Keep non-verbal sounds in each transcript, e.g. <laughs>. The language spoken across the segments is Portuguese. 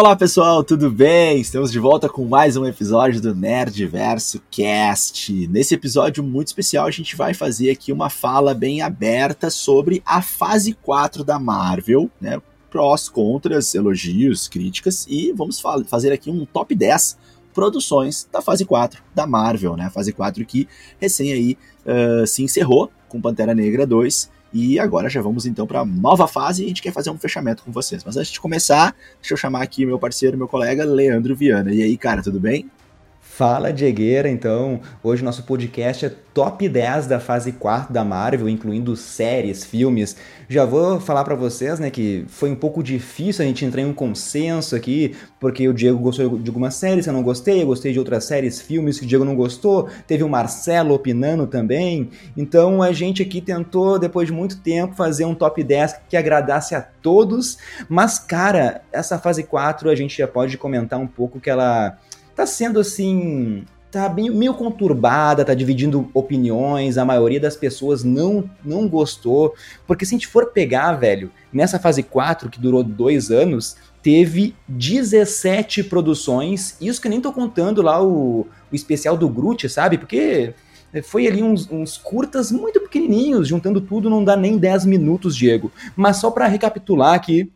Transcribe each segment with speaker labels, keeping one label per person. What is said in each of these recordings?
Speaker 1: Olá pessoal, tudo bem? Estamos de volta com mais um episódio do Nerdverso Cast. Nesse episódio muito especial, a gente vai fazer aqui uma fala bem aberta sobre a fase 4 da Marvel, né? Prós, contras, elogios, críticas e vamos fazer aqui um top 10 produções da fase 4 da Marvel, né? Fase 4 que recém aí uh, se encerrou com Pantera Negra 2 e agora já vamos então para a nova fase e a gente quer fazer um fechamento com vocês. Mas antes de começar, deixa eu chamar aqui meu parceiro, meu colega Leandro Viana. E aí, cara, tudo bem?
Speaker 2: Fala, Diegueira, então. Hoje nosso podcast é top 10 da fase 4 da Marvel, incluindo séries, filmes. Já vou falar para vocês, né, que foi um pouco difícil a gente entrar em um consenso aqui, porque o Diego gostou de algumas séries, eu não gostei, eu gostei de outras séries, filmes que o Diego não gostou, teve o Marcelo opinando também. Então a gente aqui tentou, depois de muito tempo, fazer um top 10 que agradasse a todos. Mas, cara, essa fase 4 a gente já pode comentar um pouco que ela tá sendo assim. Tá meio conturbada, tá dividindo opiniões, a maioria das pessoas não, não gostou. Porque se a gente for pegar, velho, nessa fase 4, que durou dois anos, teve 17 produções, isso que eu nem tô contando lá o, o especial do Groot, sabe? Porque foi ali uns, uns, curtas muito pequenininhos, juntando tudo não dá nem 10 minutos, Diego. Mas só para recapitular aqui,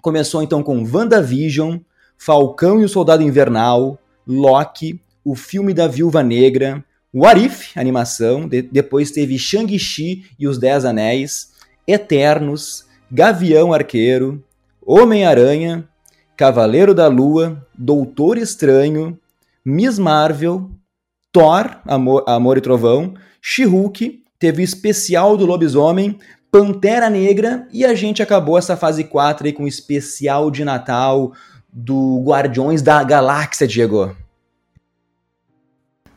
Speaker 2: começou então com WandaVision, Falcão e o Soldado Invernal, Loki, o filme da Viúva Negra, What If, animação, de depois teve Shang-Chi e os Dez Anéis, Eternos, Gavião Arqueiro, Homem-Aranha, Cavaleiro da Lua, Doutor Estranho, Miss Marvel, Thor, Amor, Amor e Trovão, She-Hulk, teve o especial do Lobisomem, Pantera Negra e a gente acabou essa fase 4 aí com o especial de Natal do Guardiões da Galáxia, Diego?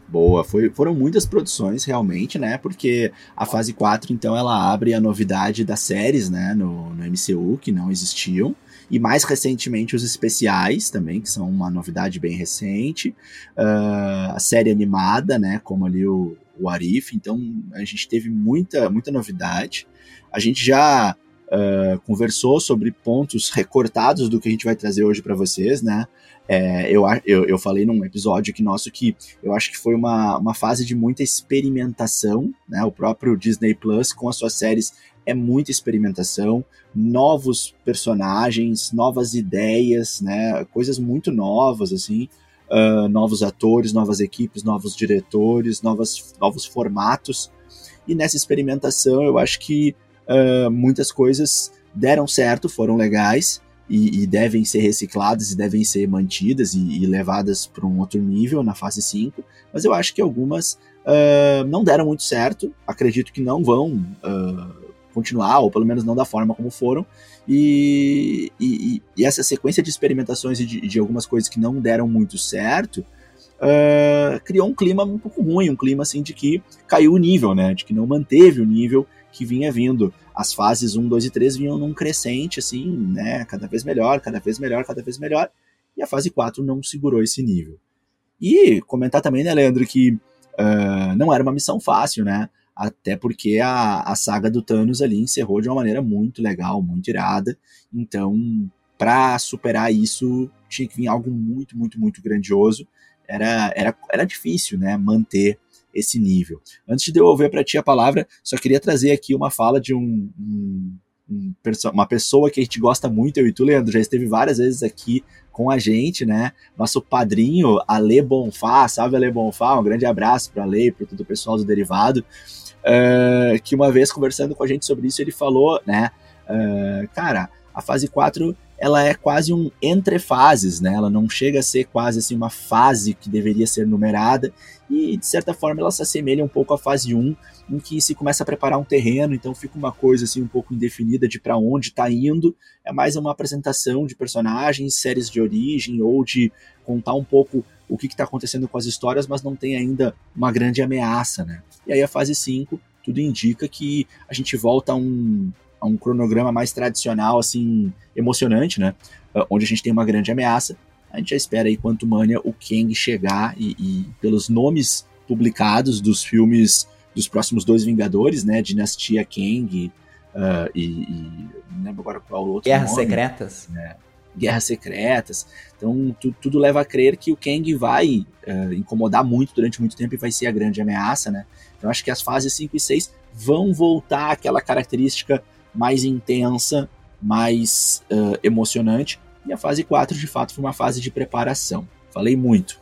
Speaker 1: Boa, foi, foram muitas produções realmente, né? Porque a fase 4, então, ela abre a novidade das séries, né? No, no MCU, que não existiam. E mais recentemente os especiais também, que são uma novidade bem recente. Uh, a série animada, né? Como ali o, o Arif. Então, a gente teve muita, muita novidade. A gente já uh, conversou sobre pontos recortados do que a gente vai trazer hoje para vocês, né? É, eu, eu, eu falei num episódio aqui nosso que eu acho que foi uma, uma fase de muita experimentação, né? O próprio Disney Plus com as suas séries é muita experimentação, novos personagens, novas ideias, né? Coisas muito novas, assim. Uh, novos atores, novas equipes, novos diretores, novas, novos formatos. E nessa experimentação, eu acho que uh, muitas coisas deram certo, foram legais e, e, devem ser recicladas e devem ser mantidas e, e levadas para um outro nível na fase 5, mas eu acho que algumas uh, não deram muito certo, acredito que não vão uh, continuar, ou pelo menos não da forma como foram, e, e, essa sequência de experimentações e de, de, algumas coisas que não deram muito certo, uh, criou um clima um pouco ruim, um clima assim de que caiu o nível, né, de que não manteve o nível que vinha vindo. As fases 1, 2 e 3 vinham num crescente, assim, né? Cada vez melhor, cada vez melhor, cada vez melhor. E a fase 4 não segurou esse nível. E comentar também, né, Leandro, que uh, não era uma missão fácil, né? Até porque a, a saga do Thanos ali encerrou de uma maneira muito legal, muito irada. Então, para superar isso, tinha que vir algo muito, muito, muito grandioso. Era, era, era difícil, né? Manter esse nível. Antes de devolver para ti a palavra, só queria trazer aqui uma fala de um, um, um, uma pessoa que a gente gosta muito, eu e tu, Leandro, já esteve várias vezes aqui com a gente, né? Nosso padrinho, Ale Bonfá, salve Ale Bonfá, um grande abraço para Ale e para todo o pessoal do Derivado, uh, que uma vez conversando com a gente sobre isso, ele falou, né? Uh, cara, a fase 4 ela é quase um entre fases, né? Ela não chega a ser quase assim uma fase que deveria ser numerada e de certa forma ela se assemelha um pouco à fase 1, em que se começa a preparar um terreno, então fica uma coisa assim um pouco indefinida de para onde está indo. É mais uma apresentação de personagens, séries de origem ou de contar um pouco o que está acontecendo com as histórias, mas não tem ainda uma grande ameaça, né? E aí a fase 5, tudo indica que a gente volta a um um cronograma mais tradicional, assim, emocionante, né? Ah, onde a gente tem uma grande ameaça. A gente já espera aí quanto mania o Kang chegar e, e, pelos nomes publicados dos filmes dos próximos dois Vingadores, né? Dinastia Kang uh, e, e, não lembro agora qual outro
Speaker 2: Guerras
Speaker 1: nome.
Speaker 2: Secretas.
Speaker 1: Né? Guerras Secretas. Então, tu, tudo leva a crer que o Kang vai uh, incomodar muito durante muito tempo e vai ser a grande ameaça, né? Então, acho que as fases 5 e 6 vão voltar àquela característica mais intensa, mais uh, emocionante. E a fase 4, de fato, foi uma fase de preparação. Falei muito.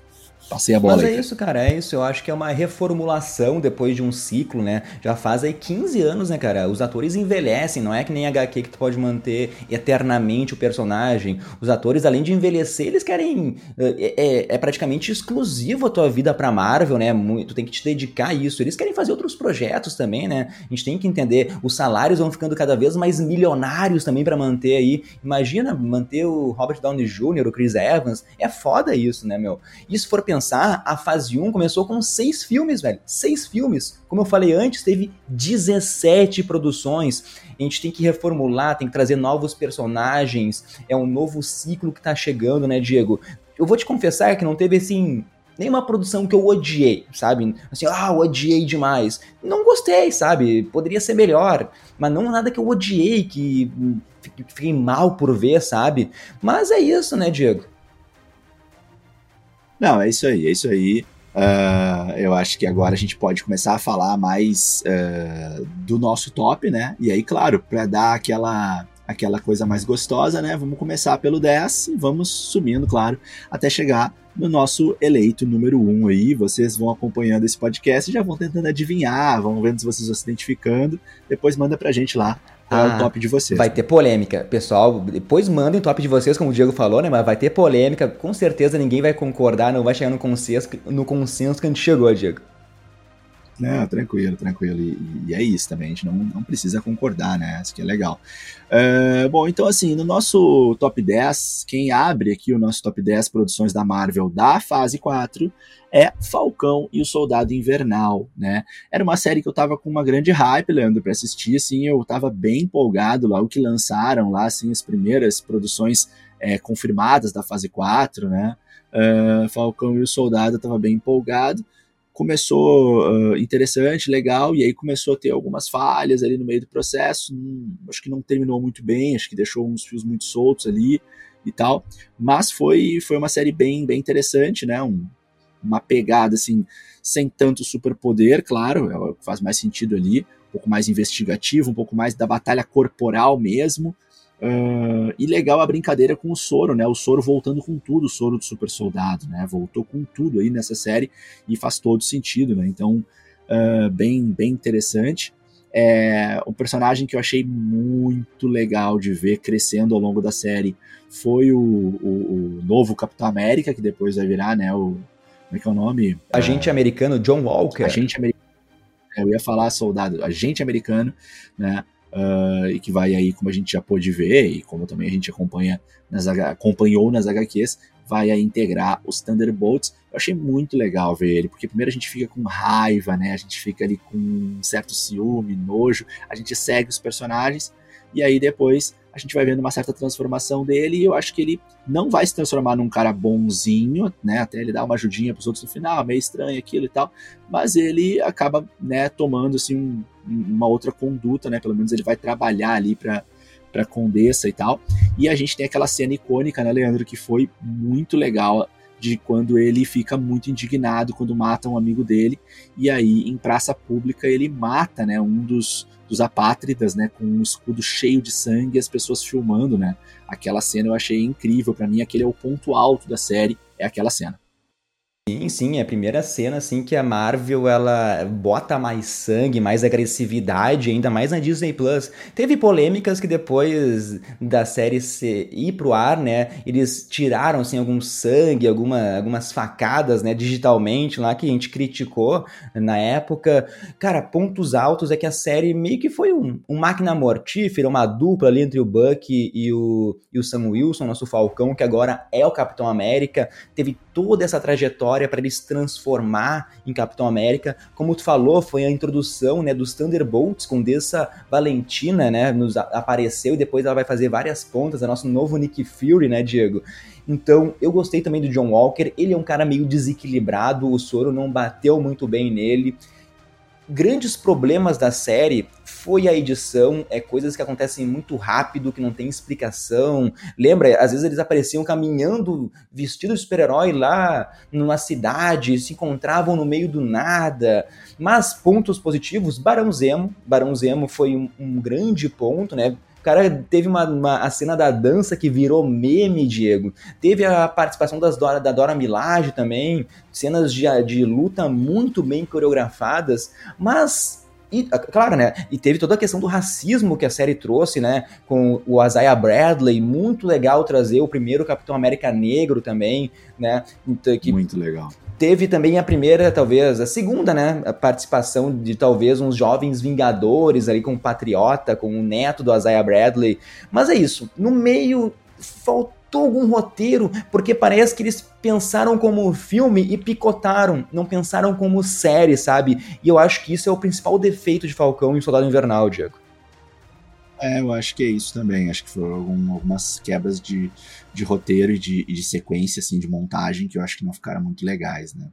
Speaker 1: Passei a bola.
Speaker 2: Mas
Speaker 1: aí,
Speaker 2: é isso, cara, é isso. Eu acho que é uma reformulação depois de um ciclo, né? Já faz aí 15 anos, né, cara? Os atores envelhecem, não é que nem HQ que tu pode manter eternamente o personagem. Os atores, além de envelhecer, eles querem. É, é, é praticamente exclusivo a tua vida pra Marvel, né? Tu tem que te dedicar a isso. Eles querem fazer outros projetos também, né? A gente tem que entender. Os salários vão ficando cada vez mais milionários também para manter aí. Imagina manter o Robert Downey Jr., o Chris Evans. É foda isso, né, meu? E se for pensar pensar, a fase 1 começou com seis filmes, velho. Seis filmes. Como eu falei antes, teve 17 produções. A gente tem que reformular, tem que trazer novos personagens. É um novo ciclo que tá chegando, né, Diego? Eu vou te confessar que não teve assim nenhuma produção que eu odiei, sabe? Assim, ah, odiei demais. Não gostei, sabe? Poderia ser melhor, mas não nada que eu odiei, que fiquei mal por ver, sabe? Mas é isso, né, Diego?
Speaker 1: Não, é isso aí, é isso aí. Uh, eu acho que agora a gente pode começar a falar mais uh, do nosso top, né? E aí, claro, para dar aquela, aquela coisa mais gostosa, né? Vamos começar pelo 10 e vamos subindo, claro, até chegar no nosso eleito número 1 aí. Vocês vão acompanhando esse podcast e já vão tentando adivinhar, vão vendo se vocês vão se identificando. Depois manda pra gente lá qual ah, é o top de vocês.
Speaker 2: Vai ter polêmica. Pessoal, depois mandem o top de vocês, como o Diego falou, né? Mas vai ter polêmica. Com certeza ninguém vai concordar, não vai chegar no consenso, no consenso que a gente chegou, Diego.
Speaker 1: Tranquilo, tranquilo. E, e, é isso também, a gente não, não precisa concordar, né? Isso que é legal. Uh, bom, então assim, no nosso top 10, quem abre aqui o nosso top 10 produções da Marvel da fase 4 é Falcão e o Soldado Invernal, né? Era uma série que eu tava com uma grande hype, Leandro, para assistir, assim, eu tava bem empolgado lá, o que lançaram lá, assim, as primeiras produções é, confirmadas da fase 4, né? Uh, Falcão e o Soldado eu tava bem empolgado começou uh, interessante, legal, e aí começou a ter algumas falhas ali no meio do processo. Hum, acho que não terminou muito bem, acho que deixou uns fios muito soltos ali e tal. Mas foi, foi uma série bem, bem interessante, né? Um, uma pegada assim, sem tanto superpoder, claro, é o que faz mais sentido ali, um pouco mais investigativo, um pouco mais da batalha corporal mesmo. Uh, e legal a brincadeira com o Soro, né? O Soro voltando com tudo, o Soro do Super Soldado, né? Voltou com tudo aí nessa série e faz todo sentido, né? Então, uh, bem, bem interessante. É, um personagem que eu achei muito legal de ver crescendo ao longo da série foi o, o, o novo Capitão América, que depois vai virar, né? O, como é que é o nome?
Speaker 2: Agente uh, americano John Walker.
Speaker 1: Agente americano. Eu ia falar soldado, agente americano, né? Uh, e que vai aí, como a gente já pôde ver, e como também a gente acompanha nas, acompanhou nas HQs, vai aí integrar os Thunderbolts. Eu achei muito legal ver ele, porque primeiro a gente fica com raiva, né? A gente fica ali com um certo ciúme, nojo, a gente segue os personagens, e aí depois a gente vai vendo uma certa transformação dele e eu acho que ele não vai se transformar num cara bonzinho, né? Até ele dar uma ajudinha pros outros no final, meio estranho aquilo e tal, mas ele acaba, né, tomando assim um, uma outra conduta, né? Pelo menos ele vai trabalhar ali para para Condessa e tal. E a gente tem aquela cena icônica, né, Leandro, que foi muito legal de quando ele fica muito indignado quando mata um amigo dele e aí em praça pública ele mata, né, um dos dos apátridas, né, com um escudo cheio de sangue e as pessoas filmando, né? Aquela cena eu achei incrível, para mim aquele é o ponto alto da série, é aquela cena.
Speaker 2: Sim, sim, é a primeira cena assim que a Marvel ela bota mais sangue, mais agressividade, ainda mais na Disney Plus. Teve polêmicas que depois da série se ir pro ar, né, eles tiraram assim algum sangue, alguma, algumas facadas, né, digitalmente lá que a gente criticou na época. Cara, pontos altos é que a série meio que foi um, um máquina mortífera, uma dupla ali entre o Buck e o, e o Sam Wilson, nosso Falcão, que agora é o Capitão América. Teve toda essa trajetória para ele se transformar em Capitão América. Como tu falou, foi a introdução né, dos Thunderbolts, com dessa Valentina, né, nos apareceu e depois ela vai fazer várias pontas, é nosso novo Nick Fury, né, Diego? Então, eu gostei também do John Walker, ele é um cara meio desequilibrado, o soro não bateu muito bem nele. grandes problemas da série foi a edição, é coisas que acontecem muito rápido, que não tem explicação. Lembra, às vezes eles apareciam caminhando vestidos de super-herói lá numa cidade, se encontravam no meio do nada. Mas pontos positivos, Barão Zemo, Barão Zemo foi um, um grande ponto, né? O cara teve uma, uma, a cena da dança que virou meme, Diego. Teve a participação das Dora, da Dora Milaje também, cenas de, de luta muito bem coreografadas, mas e, claro, né? E teve toda a questão do racismo que a série trouxe, né? Com o Isaiah Bradley, muito legal trazer o primeiro Capitão América negro também, né?
Speaker 1: Então, que muito legal.
Speaker 2: Teve também a primeira, talvez, a segunda, né? A participação de talvez uns jovens vingadores ali com o Patriota, com o neto do Isaiah Bradley. Mas é isso. No meio faltou algum roteiro, porque parece que eles pensaram como filme e picotaram, não pensaram como série, sabe? E eu acho que isso é o principal defeito de Falcão e Soldado Invernal, Diego.
Speaker 1: É, eu acho que é isso também. Acho que foram algumas quebras de, de roteiro e de, de sequência, assim, de montagem, que eu acho que não ficaram muito legais, né?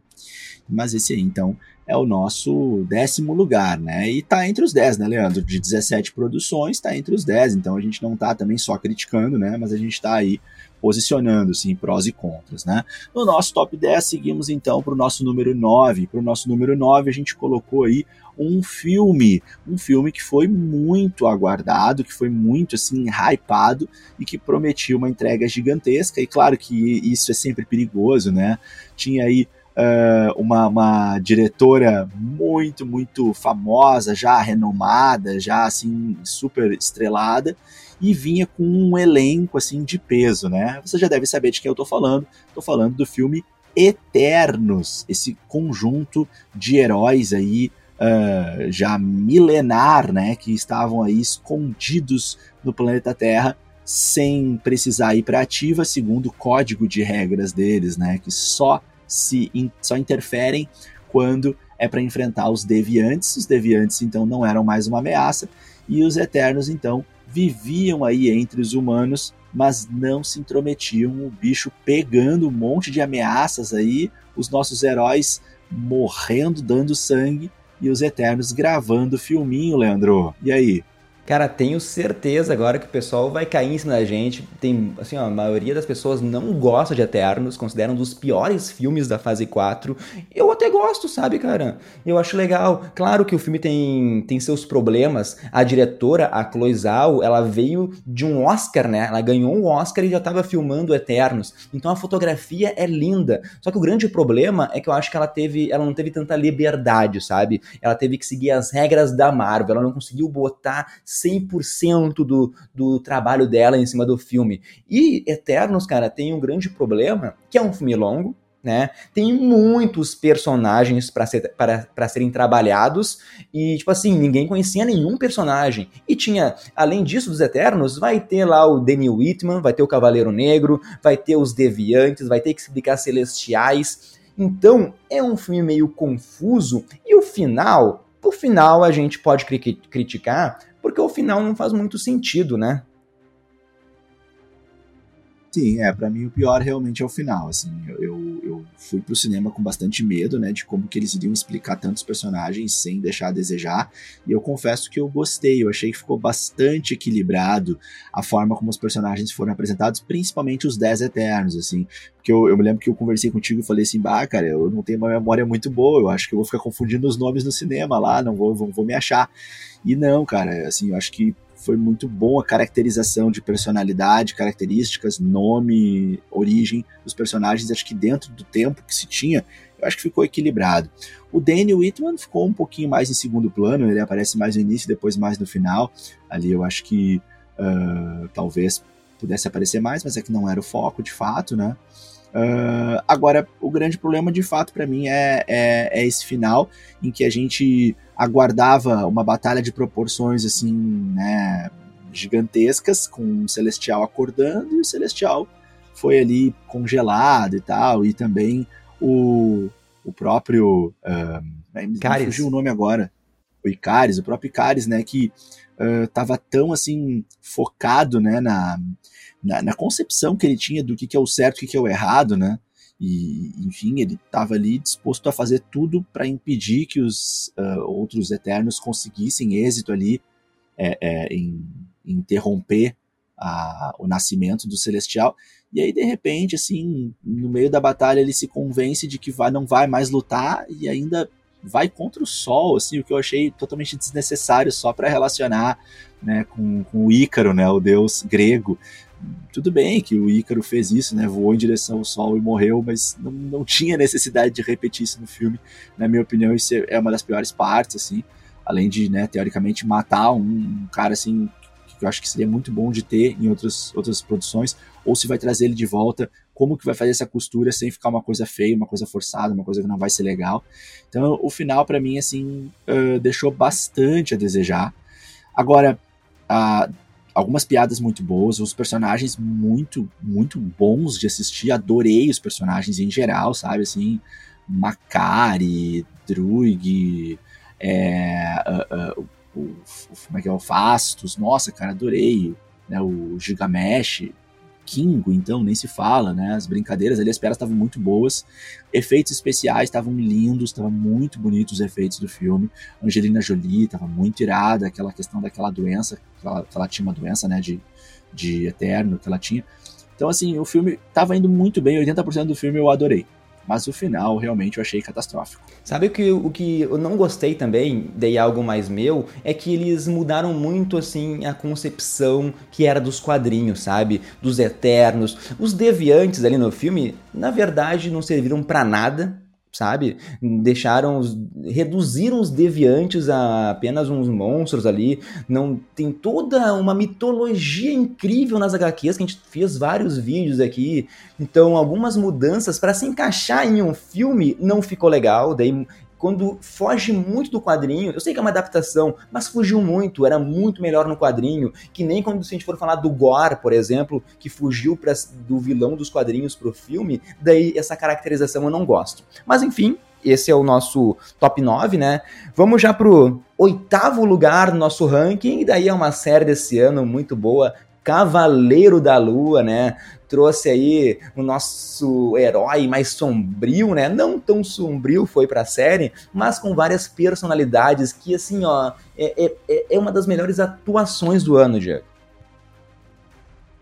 Speaker 1: Mas esse aí, então, é o nosso décimo lugar, né? E tá entre os 10, né, Leandro? De 17 produções, tá entre os 10. Então a gente não tá também só criticando, né? Mas a gente tá aí posicionando, assim, prós e contras, né? No nosso top 10, seguimos então para o nosso número 9. Para o nosso número 9, a gente colocou aí um filme, um filme que foi muito aguardado, que foi muito assim hypado e que prometia uma entrega gigantesca. E claro que isso é sempre perigoso, né? Tinha aí uh, uma, uma diretora muito, muito famosa, já renomada, já assim super estrelada e vinha com um elenco assim de peso, né? Você já deve saber de quem eu tô falando. Tô falando do filme Eternos, esse conjunto de heróis aí uh, já milenar, né, que estavam aí escondidos no planeta Terra sem precisar ir para ativa, segundo o código de regras deles, né, que só se in, só interferem quando é para enfrentar os deviantes. Os deviantes então não eram mais uma ameaça e os eternos então viviam aí entre os humanos, mas não se intrometiam. O bicho pegando um monte de ameaças aí, os nossos heróis morrendo, dando sangue e os Eternos gravando filminho, Leandro. E aí?
Speaker 2: Cara, tenho certeza agora que o pessoal vai cair em cima da gente. Tem, assim, ó, a maioria das pessoas não gosta de Eternos, consideram um dos piores filmes da fase 4. Eu até gosto, sabe, cara? Eu acho legal. Claro que o filme tem, tem seus problemas. A diretora, a Chloe Zhao, ela veio de um Oscar, né? Ela ganhou um Oscar e já estava filmando Eternos. Então a fotografia é linda. Só que o grande problema é que eu acho que ela teve, ela não teve tanta liberdade, sabe? Ela teve que seguir as regras da Marvel. Ela não conseguiu botar 100% do, do trabalho dela em cima do filme. E Eternos, cara, tem um grande problema, que é um filme longo, né? Tem muitos personagens para ser, serem trabalhados e, tipo assim, ninguém conhecia nenhum personagem. E tinha, além disso, dos Eternos, vai ter lá o Danny Whitman, vai ter o Cavaleiro Negro, vai ter os Deviantes, vai ter que explicar Celestiais. Então, é um filme meio confuso e o final, o final a gente pode criticar porque o final não faz muito sentido, né?
Speaker 1: Sim, é, para mim o pior realmente é o final, assim, eu, eu fui pro cinema com bastante medo, né, de como que eles iriam explicar tantos personagens sem deixar a desejar, e eu confesso que eu gostei, eu achei que ficou bastante equilibrado a forma como os personagens foram apresentados, principalmente os Dez Eternos, assim, porque eu, eu me lembro que eu conversei contigo e falei assim, bah, cara, eu não tenho uma memória muito boa, eu acho que eu vou ficar confundindo os nomes no cinema lá, não vou, vou, vou me achar, e não, cara, assim, eu acho que foi muito bom a caracterização de personalidade, características, nome, origem dos personagens. Acho que dentro do tempo que se tinha, eu acho que ficou equilibrado. O Danny Whitman ficou um pouquinho mais em segundo plano, ele aparece mais no início, depois mais no final. Ali eu acho que uh, talvez pudesse aparecer mais, mas é que não era o foco de fato, né? Uh, agora, o grande problema de fato para mim é, é, é, esse final em que a gente aguardava uma batalha de proporções assim, né, gigantescas, com o Celestial acordando e o Celestial foi ali congelado e tal, e também o, o próprio. Uh,
Speaker 2: Icaris.
Speaker 1: fugiu o nome agora. O Icaris, o próprio Icaris, né, que uh, tava tão assim focado né, na, na, na, concepção que ele tinha do que, que é o certo e o que, que é o errado, né? E, enfim, ele estava ali disposto a fazer tudo para impedir que os uh, outros Eternos conseguissem êxito ali é, é, em, interromper a, o nascimento do Celestial. E aí, de repente, assim, no meio da batalha, ele se convence de que vai, não vai mais lutar e ainda vai contra o Sol, assim, o que eu achei totalmente desnecessário só para relacionar né, com, com o Ícaro, né, o deus grego. Tudo bem que o Ícaro fez isso, né, voou em direção ao Sol e morreu, mas não, não tinha necessidade de repetir isso no filme. Na minha opinião, isso é uma das piores partes, assim, além de, né, teoricamente, matar um, um cara, assim, que eu acho que seria muito bom de ter em outras, outras produções, ou se vai trazer ele de volta, como que vai fazer essa costura sem ficar uma coisa feia, uma coisa forçada, uma coisa que não vai ser legal. Então, o final, para mim, assim, uh, deixou bastante a desejar. Agora, uh, algumas piadas muito boas, os personagens muito, muito bons de assistir, adorei os personagens em geral, sabe, assim, Macari, Druig, é, uh, uh, o, como é que é, o Fastos, nossa, cara, adorei, né, o Gigamesh, Kingo, então, nem se fala, né, as brincadeiras ali, as piadas estavam muito boas, efeitos especiais estavam lindos, estavam muito bonitos os efeitos do filme, Angelina Jolie estava muito irada, aquela questão daquela doença, que ela, que ela tinha uma doença, né, de, de eterno que ela tinha, então, assim, o filme estava indo muito bem, 80% do filme eu adorei mas o final realmente eu achei catastrófico.
Speaker 2: Sabe o que, o que eu não gostei também, dei algo mais meu, é que eles mudaram muito assim a concepção que era dos quadrinhos, sabe? Dos eternos. Os deviantes ali no filme, na verdade, não serviram para nada, sabe? Deixaram, os, reduziram os deviantes a apenas uns monstros ali. Não tem toda uma mitologia incrível nas HQs que a gente fez vários vídeos aqui. Então, algumas mudanças para se encaixar em um filme não ficou legal. Daí quando foge muito do quadrinho, eu sei que é uma adaptação, mas fugiu muito, era muito melhor no quadrinho, que nem quando se a gente for falar do Gore, por exemplo, que fugiu pra, do vilão dos quadrinhos pro filme, daí essa caracterização eu não gosto. Mas enfim, esse é o nosso top 9, né? Vamos já pro oitavo lugar no nosso ranking, e daí é uma série desse ano muito boa, Cavaleiro da Lua, né? Trouxe aí o nosso herói mais sombrio, né? Não tão sombrio foi pra série, mas com várias personalidades que, assim, ó, é, é, é uma das melhores atuações do ano, Diego.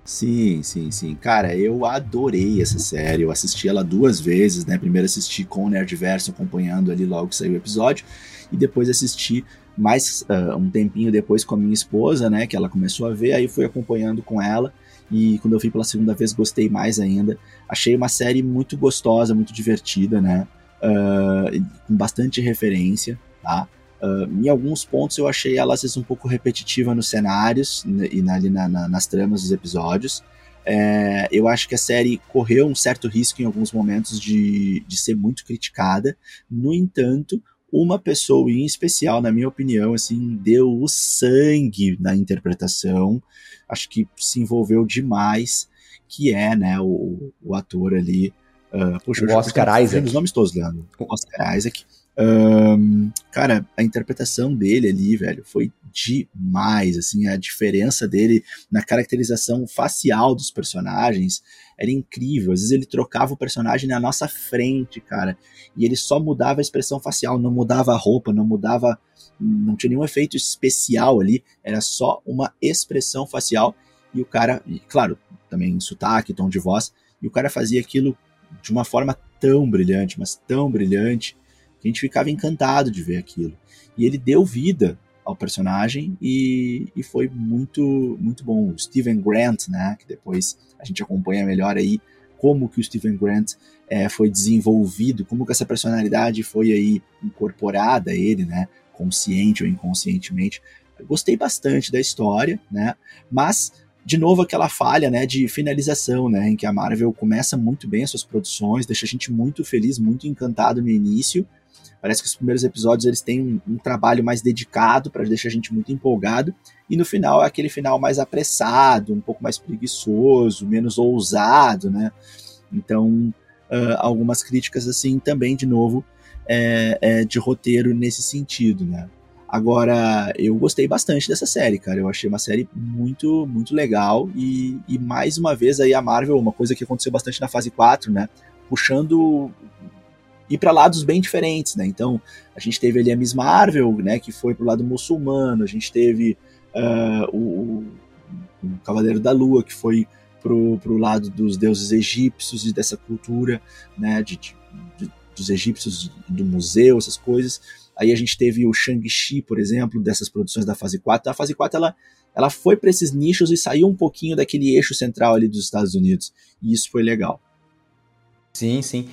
Speaker 1: Sim, sim, sim. Cara, eu adorei essa série. Eu assisti ela duas vezes, né? Primeiro assisti com o Nerdverso acompanhando ali logo que saiu o episódio, e depois assisti mais uh, um tempinho depois com a minha esposa, né, que ela começou a ver, aí fui acompanhando com ela e quando eu vi pela segunda vez gostei mais ainda. Achei uma série muito gostosa, muito divertida, né, uh, com bastante referência, tá? Uh, em alguns pontos eu achei ela às vezes um pouco repetitiva nos cenários né, e na, na, na, nas tramas dos episódios. É, eu acho que a série correu um certo risco em alguns momentos de, de ser muito criticada. No entanto, uma pessoa em especial, na minha opinião, assim, deu o sangue na interpretação. Acho que se envolveu demais, que é, né, o, o ator ali.
Speaker 2: Uh, poxa, o Oscar Isaac.
Speaker 1: Os nomes todos, Leandro. Oscar Isaac. Um, cara, a interpretação dele ali, velho, foi demais, assim, a diferença dele na caracterização facial dos personagens era incrível. Às vezes ele trocava o personagem na nossa frente, cara, e ele só mudava a expressão facial, não mudava a roupa, não mudava, não tinha nenhum efeito especial ali, era só uma expressão facial e o cara, e, claro, também sotaque, tom de voz, e o cara fazia aquilo de uma forma tão brilhante, mas tão brilhante, que a gente ficava encantado de ver aquilo. E ele deu vida ao personagem e, e foi muito muito bom. O Steven Grant, né, que depois a gente acompanha melhor aí como que o Steven Grant é, foi desenvolvido, como que essa personalidade foi aí incorporada a ele, né, consciente ou inconscientemente. Gostei bastante da história, né, mas de novo aquela falha, né, de finalização, né, em que a Marvel começa muito bem as suas produções, deixa a gente muito feliz, muito encantado no início, Parece que os primeiros episódios eles têm um, um trabalho mais dedicado para deixar a gente muito empolgado. E no final é aquele final mais apressado, um pouco mais preguiçoso, menos ousado, né? Então, uh, algumas críticas assim também, de novo, é, é, de roteiro nesse sentido, né? Agora, eu gostei bastante dessa série, cara. Eu achei uma série muito, muito legal. E, e mais uma vez aí a Marvel, uma coisa que aconteceu bastante na fase 4, né? puxando ir para lados bem diferentes, né? Então, a gente teve ali a Miss Marvel, né, que foi pro lado muçulmano, a gente teve uh, o, o, Cavaleiro da Lua, que foi pro, pro lado dos deuses egípcios e dessa cultura, né, de, de dos egípcios, do museu, essas coisas. Aí a gente teve o Shang-Chi, por exemplo, dessas produções da fase 4. A fase 4 ela, ela foi para esses nichos e saiu um pouquinho daquele eixo central ali dos Estados Unidos. E isso foi legal.
Speaker 2: Sim, sim.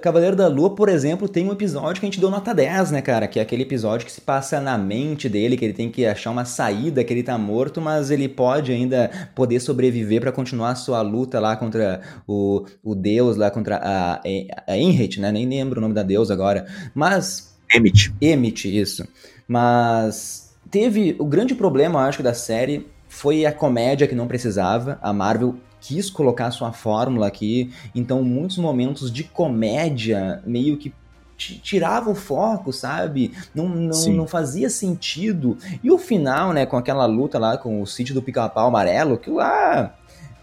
Speaker 2: Cavaleiro da Lua, por exemplo, tem um episódio que a gente deu nota 10, né, cara? Que é aquele episódio que se passa na mente dele, que ele tem que achar uma saída, que ele tá morto, mas ele pode ainda poder sobreviver para continuar sua luta lá contra o, o deus, lá contra a, a Enrit, né? Nem lembro o nome da deusa agora. Mas.
Speaker 1: Emit.
Speaker 2: Emit, isso. Mas teve. O grande problema, eu acho, da série foi a comédia que não precisava. A Marvel quis colocar sua fórmula aqui, então muitos momentos de comédia meio que tirava o foco, sabe? Não, não, não fazia sentido. E o final, né, com aquela luta lá com o sítio do pica-pau amarelo, que lá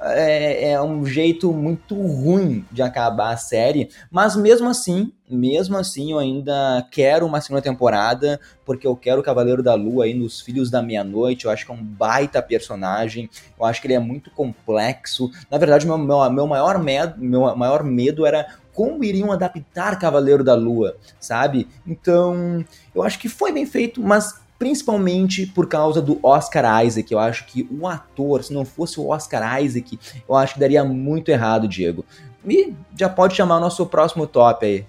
Speaker 2: é, é, um jeito muito ruim de acabar a série, mas mesmo assim, mesmo assim eu ainda quero uma segunda temporada, porque eu quero o Cavaleiro da Lua aí nos Filhos da Meia-Noite, eu acho que é um baita personagem, eu acho que ele é muito complexo, na verdade meu, meu, meu, maior, medo, meu maior medo era como iriam adaptar Cavaleiro da Lua, sabe? Então, eu acho que foi bem feito, mas principalmente por causa do Oscar Isaac. Eu acho que o ator, se não fosse o Oscar Isaac, eu acho que daria muito errado, Diego. E já pode chamar o nosso próximo top aí.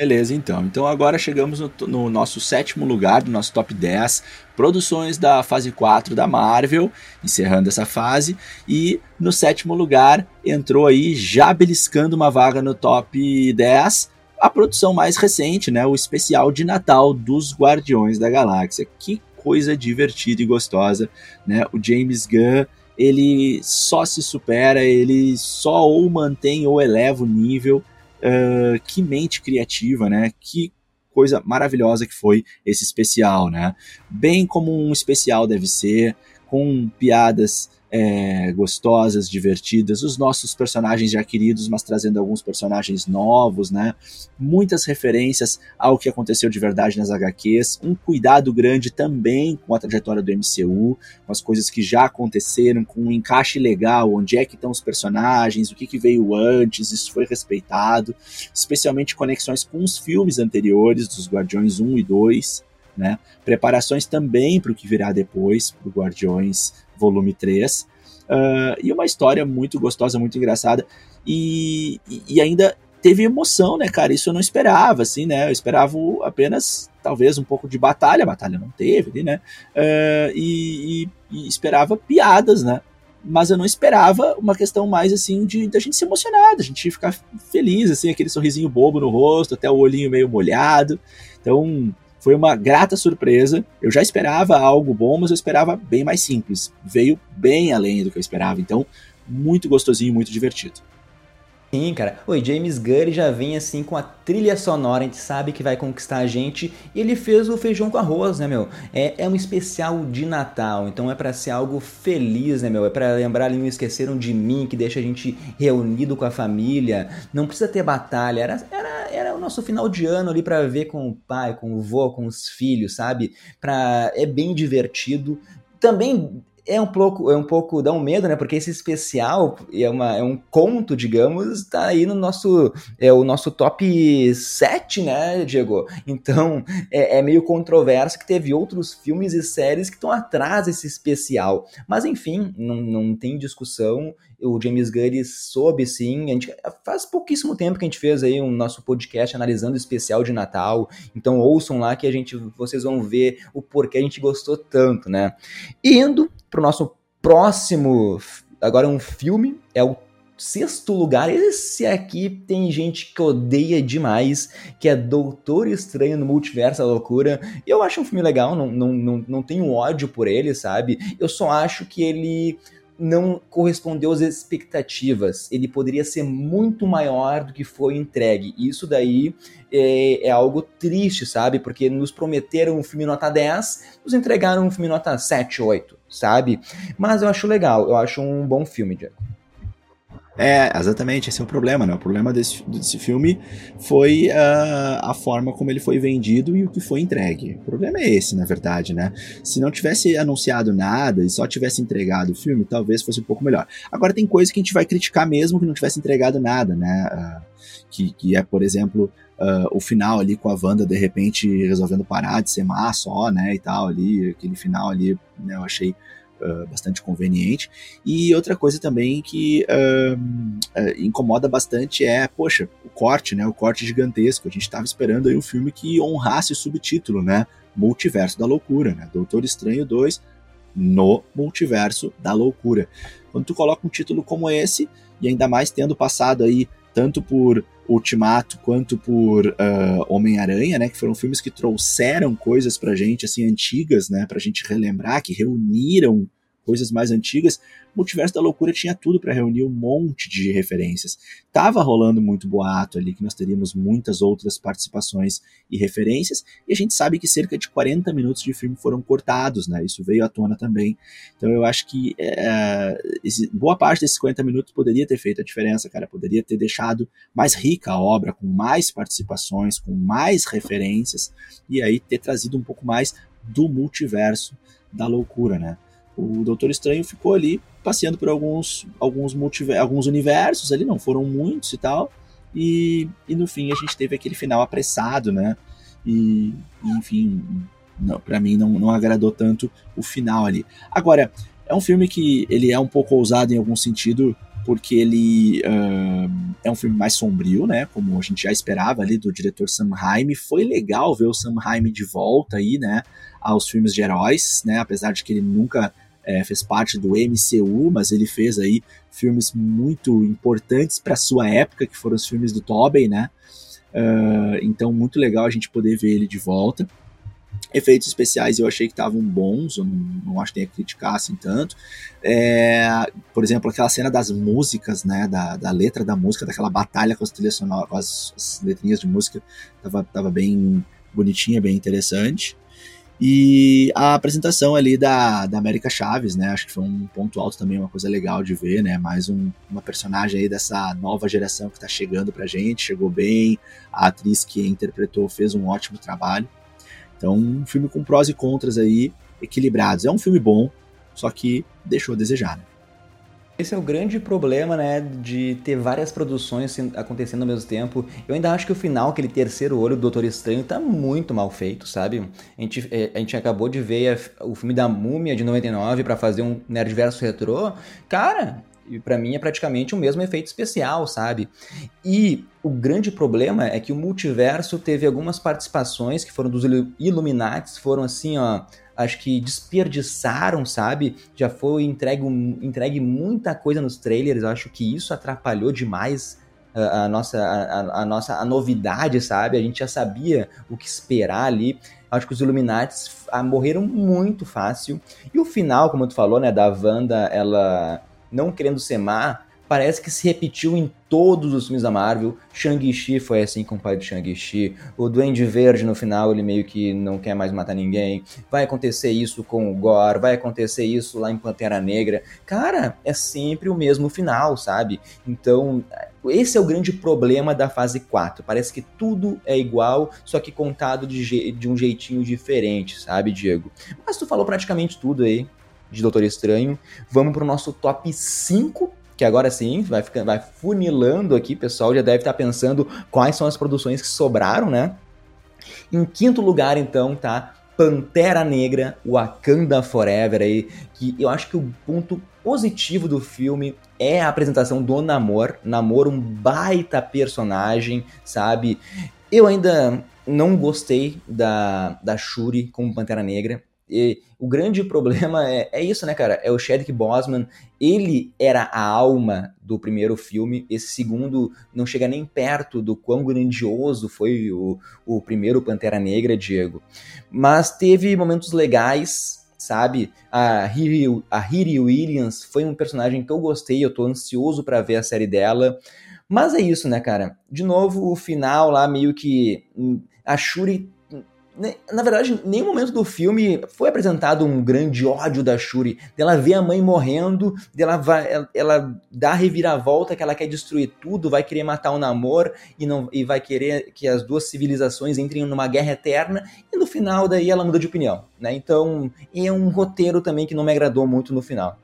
Speaker 1: Beleza, então. Então agora chegamos no, no, nosso sétimo lugar do nosso top 10, produções da fase 4 da Marvel, encerrando essa fase. E no sétimo lugar entrou aí, já beliscando uma vaga no top 10, a produção mais recente, né, o especial de Natal dos Guardiões da Galáxia. Que coisa divertida e gostosa, né? O James Gunn, ele só se supera, ele só ou mantém ou eleva o nível. Uh, que mente criativa, né? Que coisa maravilhosa que foi esse especial, né? Bem como um especial deve ser, com piadas é, gostosas, divertidas, os nossos personagens já queridos, mas trazendo alguns personagens novos, né? Muitas referências ao que aconteceu de verdade nas HQs, um cuidado grande também com a trajetória do MCU, com as coisas que já aconteceram, com um encaixe legal, onde é que estão os personagens, o que, que veio antes, isso foi respeitado, especialmente conexões com os filmes anteriores, dos Guardiões 1 e 2, né? Preparações também para o que virá depois, para o Guardiões volume 3. Uh, ah, e uma história muito gostosa, muito engraçada. E, e, ainda teve emoção, né, cara? Isso eu não esperava, assim, né? Eu esperava apenas, talvez, um pouco de batalha. Batalha não teve, né? Uh, e, e, e, esperava piadas, né? Mas eu não esperava uma questão mais, assim, de da gente se emocionar, da gente ficar feliz, assim, aquele sorrisinho bobo no rosto, até o olhinho meio molhado. Então, foi uma grata surpresa. Eu já esperava algo bom, mas eu esperava bem mais simples. Veio bem além do que eu esperava. Então, muito gostosinho, muito divertido.
Speaker 2: Sim, cara. Oi, James Gunn já vem assim com a trilha sonora, a gente sabe que vai conquistar a gente. E ele fez o feijão com arroz, né, meu? É, é um especial de Natal, então é para ser algo feliz, né, meu? É para lembrar ali, não esqueceram de mim, que deixa a gente reunido com a família. Não precisa ter batalha, era, era, era o nosso final de ano ali para ver com o pai, com o vô, com os filhos, sabe? Pra, é bem divertido. Também é um pouco, é um pouco, dá um medo, né? Porque esse especial é, uma, é um conto, digamos, tá aí no nosso, é o nosso top 7, né, Diego? Então, é, é meio controverso que teve outros filmes e séries que estão atrás desse especial. Mas, enfim, não, não tem discussão o James Gunn soube sim. A gente, faz pouquíssimo tempo que a gente fez aí um nosso podcast analisando o especial de Natal. Então ouçam lá que a gente, vocês vão ver o porquê a gente gostou tanto, né? E indo pro nosso próximo, agora um filme, é o sexto lugar, esse aqui tem gente que odeia demais, que é Doutor Estranho no Multiverso da Loucura. Eu acho um filme legal, não, não, não, não tenho ódio por ele, sabe? Eu só acho que ele não correspondeu às expectativas. Ele poderia ser muito maior do que foi entregue. Isso daí é, é, algo triste, sabe? Porque nos prometeram um filme nota 10, nos entregaram um filme nota 7, 8, sabe? Mas eu acho legal, eu acho um bom filme, Diego.
Speaker 1: É, exatamente, esse é o problema, né? O problema desse, desse filme foi uh, a forma como ele foi vendido e o que foi entregue. O problema é esse, na verdade, né? Se não tivesse anunciado nada e só tivesse entregado o filme, talvez fosse um pouco melhor. Agora tem coisa que a gente vai criticar mesmo que não tivesse entregado nada, né? Uh, que, que é, por exemplo, uh, o final ali com a Wanda de repente resolvendo parar de ser má só, né? E tal, ali, aquele final ali, né? Eu achei uh, bastante conveniente. E outra coisa também que uh, incomoda bastante é, poxa, o corte, né? O corte gigantesco. A gente estava esperando aí um filme que honrasse o subtítulo, né? Multiverso da Loucura, né? Doutor Estranho 2 no Multiverso da Loucura. Quando tu coloca um título como esse, e ainda mais tendo passado aí tanto por Ultimato quanto por uh, Homem-Aranha, né, que foram filmes que trouxeram coisas pra gente assim antigas, né, pra gente relembrar, que reuniram coisas mais antigas, Multiverso da Loucura tinha tudo para reunir um monte de referências. Tava rolando muito boato ali que nós teríamos muitas outras participações e referências, e a gente sabe que cerca de 40 minutos de filme foram cortados, né? Isso veio à tona também. Então eu acho que é, boa parte desses 40 minutos poderia ter feito a diferença, cara. Poderia ter deixado mais rica a obra, com mais participações, com mais referências, e aí ter trazido um pouco mais do multiverso da loucura, né? O Doutor Estranho ficou ali passeando por alguns, alguns, alguns universos ali, não foram muitos e tal. E, e no fim a gente teve aquele final apressado, né? E, e enfim, para mim não, não agradou tanto o final ali. Agora, é um filme que ele é um pouco ousado em algum sentido, porque ele uh, é um filme mais sombrio, né? Como a gente já esperava ali do diretor Sam Raimi. Foi legal ver o Sam Raimi de volta aí, né? Aos filmes de heróis, né? Apesar de que ele nunca é, fez parte do MCU, mas ele fez aí filmes muito importantes para sua época, que foram os filmes do Tobey, né? Uh, então, muito legal a gente poder ver ele de volta. Efeitos especiais eu achei que estavam bons, eu não, não acho que tenha que criticar assim tanto. É, por exemplo, aquela cena das músicas, né, da, da letra da música, daquela batalha com as trilhas sonoras, com as, as letrinhas de música, tava, tava bem bonitinha, bem interessante. E a apresentação ali da, da América Chaves, né? Acho que foi um ponto alto também, uma coisa legal de ver, né? Mais um, uma personagem aí dessa nova geração que tá chegando pra gente, chegou bem, a atriz que interpretou fez um ótimo trabalho. Então, um filme com prós e contras aí, equilibrados. É um filme bom, só que deixou a desejar, né?
Speaker 2: Esse é o grande problema, né, de ter várias produções acontecendo ao mesmo tempo. Eu ainda acho que o final, aquele terceiro olho do Doutor Estranho, tá muito mal feito, sabe? A gente, é, a gente acabou de ver o filme da Múmia de 99 para fazer um Nerdverso retrô. Cara, e para mim é praticamente o mesmo efeito especial, sabe? E o grande problema é que o multiverso teve algumas participações que foram dos Illuminati, foram assim, ó, acho que desperdiçaram, sabe? Já foi entregue, entregue muita coisa nos trailers, eu acho que isso atrapalhou demais a, a nossa, a, a, nossa a novidade, sabe? A gente já sabia o que esperar ali. Acho que os Illuminati morreram muito fácil. E o final, como tu falou, né, da Wanda, ela não querendo ser má, parece que se repetiu em todos os filmes da Marvel. Shang-Chi foi assim com o pai do Shang-Chi. O Duende Verde no final ele meio que não quer mais matar ninguém. Vai acontecer isso com o Gore, vai acontecer isso lá em Pantera Negra. Cara, é sempre o mesmo final, sabe? Então, esse é o grande problema da fase 4. Parece que tudo é igual, só que contado de, de um jeitinho diferente, sabe, Diego? Mas tu falou praticamente tudo aí de Doutor Estranho. Vamos pro nosso top 5 que agora sim vai, ficando, vai funilando aqui, pessoal já deve estar pensando quais são as produções que sobraram, né? Em quinto lugar, então, tá Pantera Negra, Wakanda Forever aí, que eu acho que o ponto positivo do filme é a apresentação do Namor, Namor um baita personagem, sabe? Eu ainda não gostei da, da Shuri como Pantera Negra, e o grande <laughs> problema é, é isso, né, cara? É o Chadwick Boseman. Ele era a alma do primeiro filme. Esse segundo não chega nem perto do quão grandioso foi o, o primeiro Pantera Negra, Diego. Mas teve momentos legais, sabe? A Riri, a Riri Williams foi um personagem que eu gostei. Eu tô ansioso para ver a série dela. Mas é isso, né, cara? De novo, o final lá meio que. Hum, a Shuri na verdade, em nenhum momento do filme foi apresentado um grande ódio da Shuri. Ela vê a mãe morrendo, ela, vai, ela dá a reviravolta que ela quer destruir tudo, vai querer matar o Namor e, não, e vai querer que as duas civilizações entrem numa guerra eterna. E no final, daí ela muda de opinião. Né? Então, é um roteiro também que não me agradou muito no final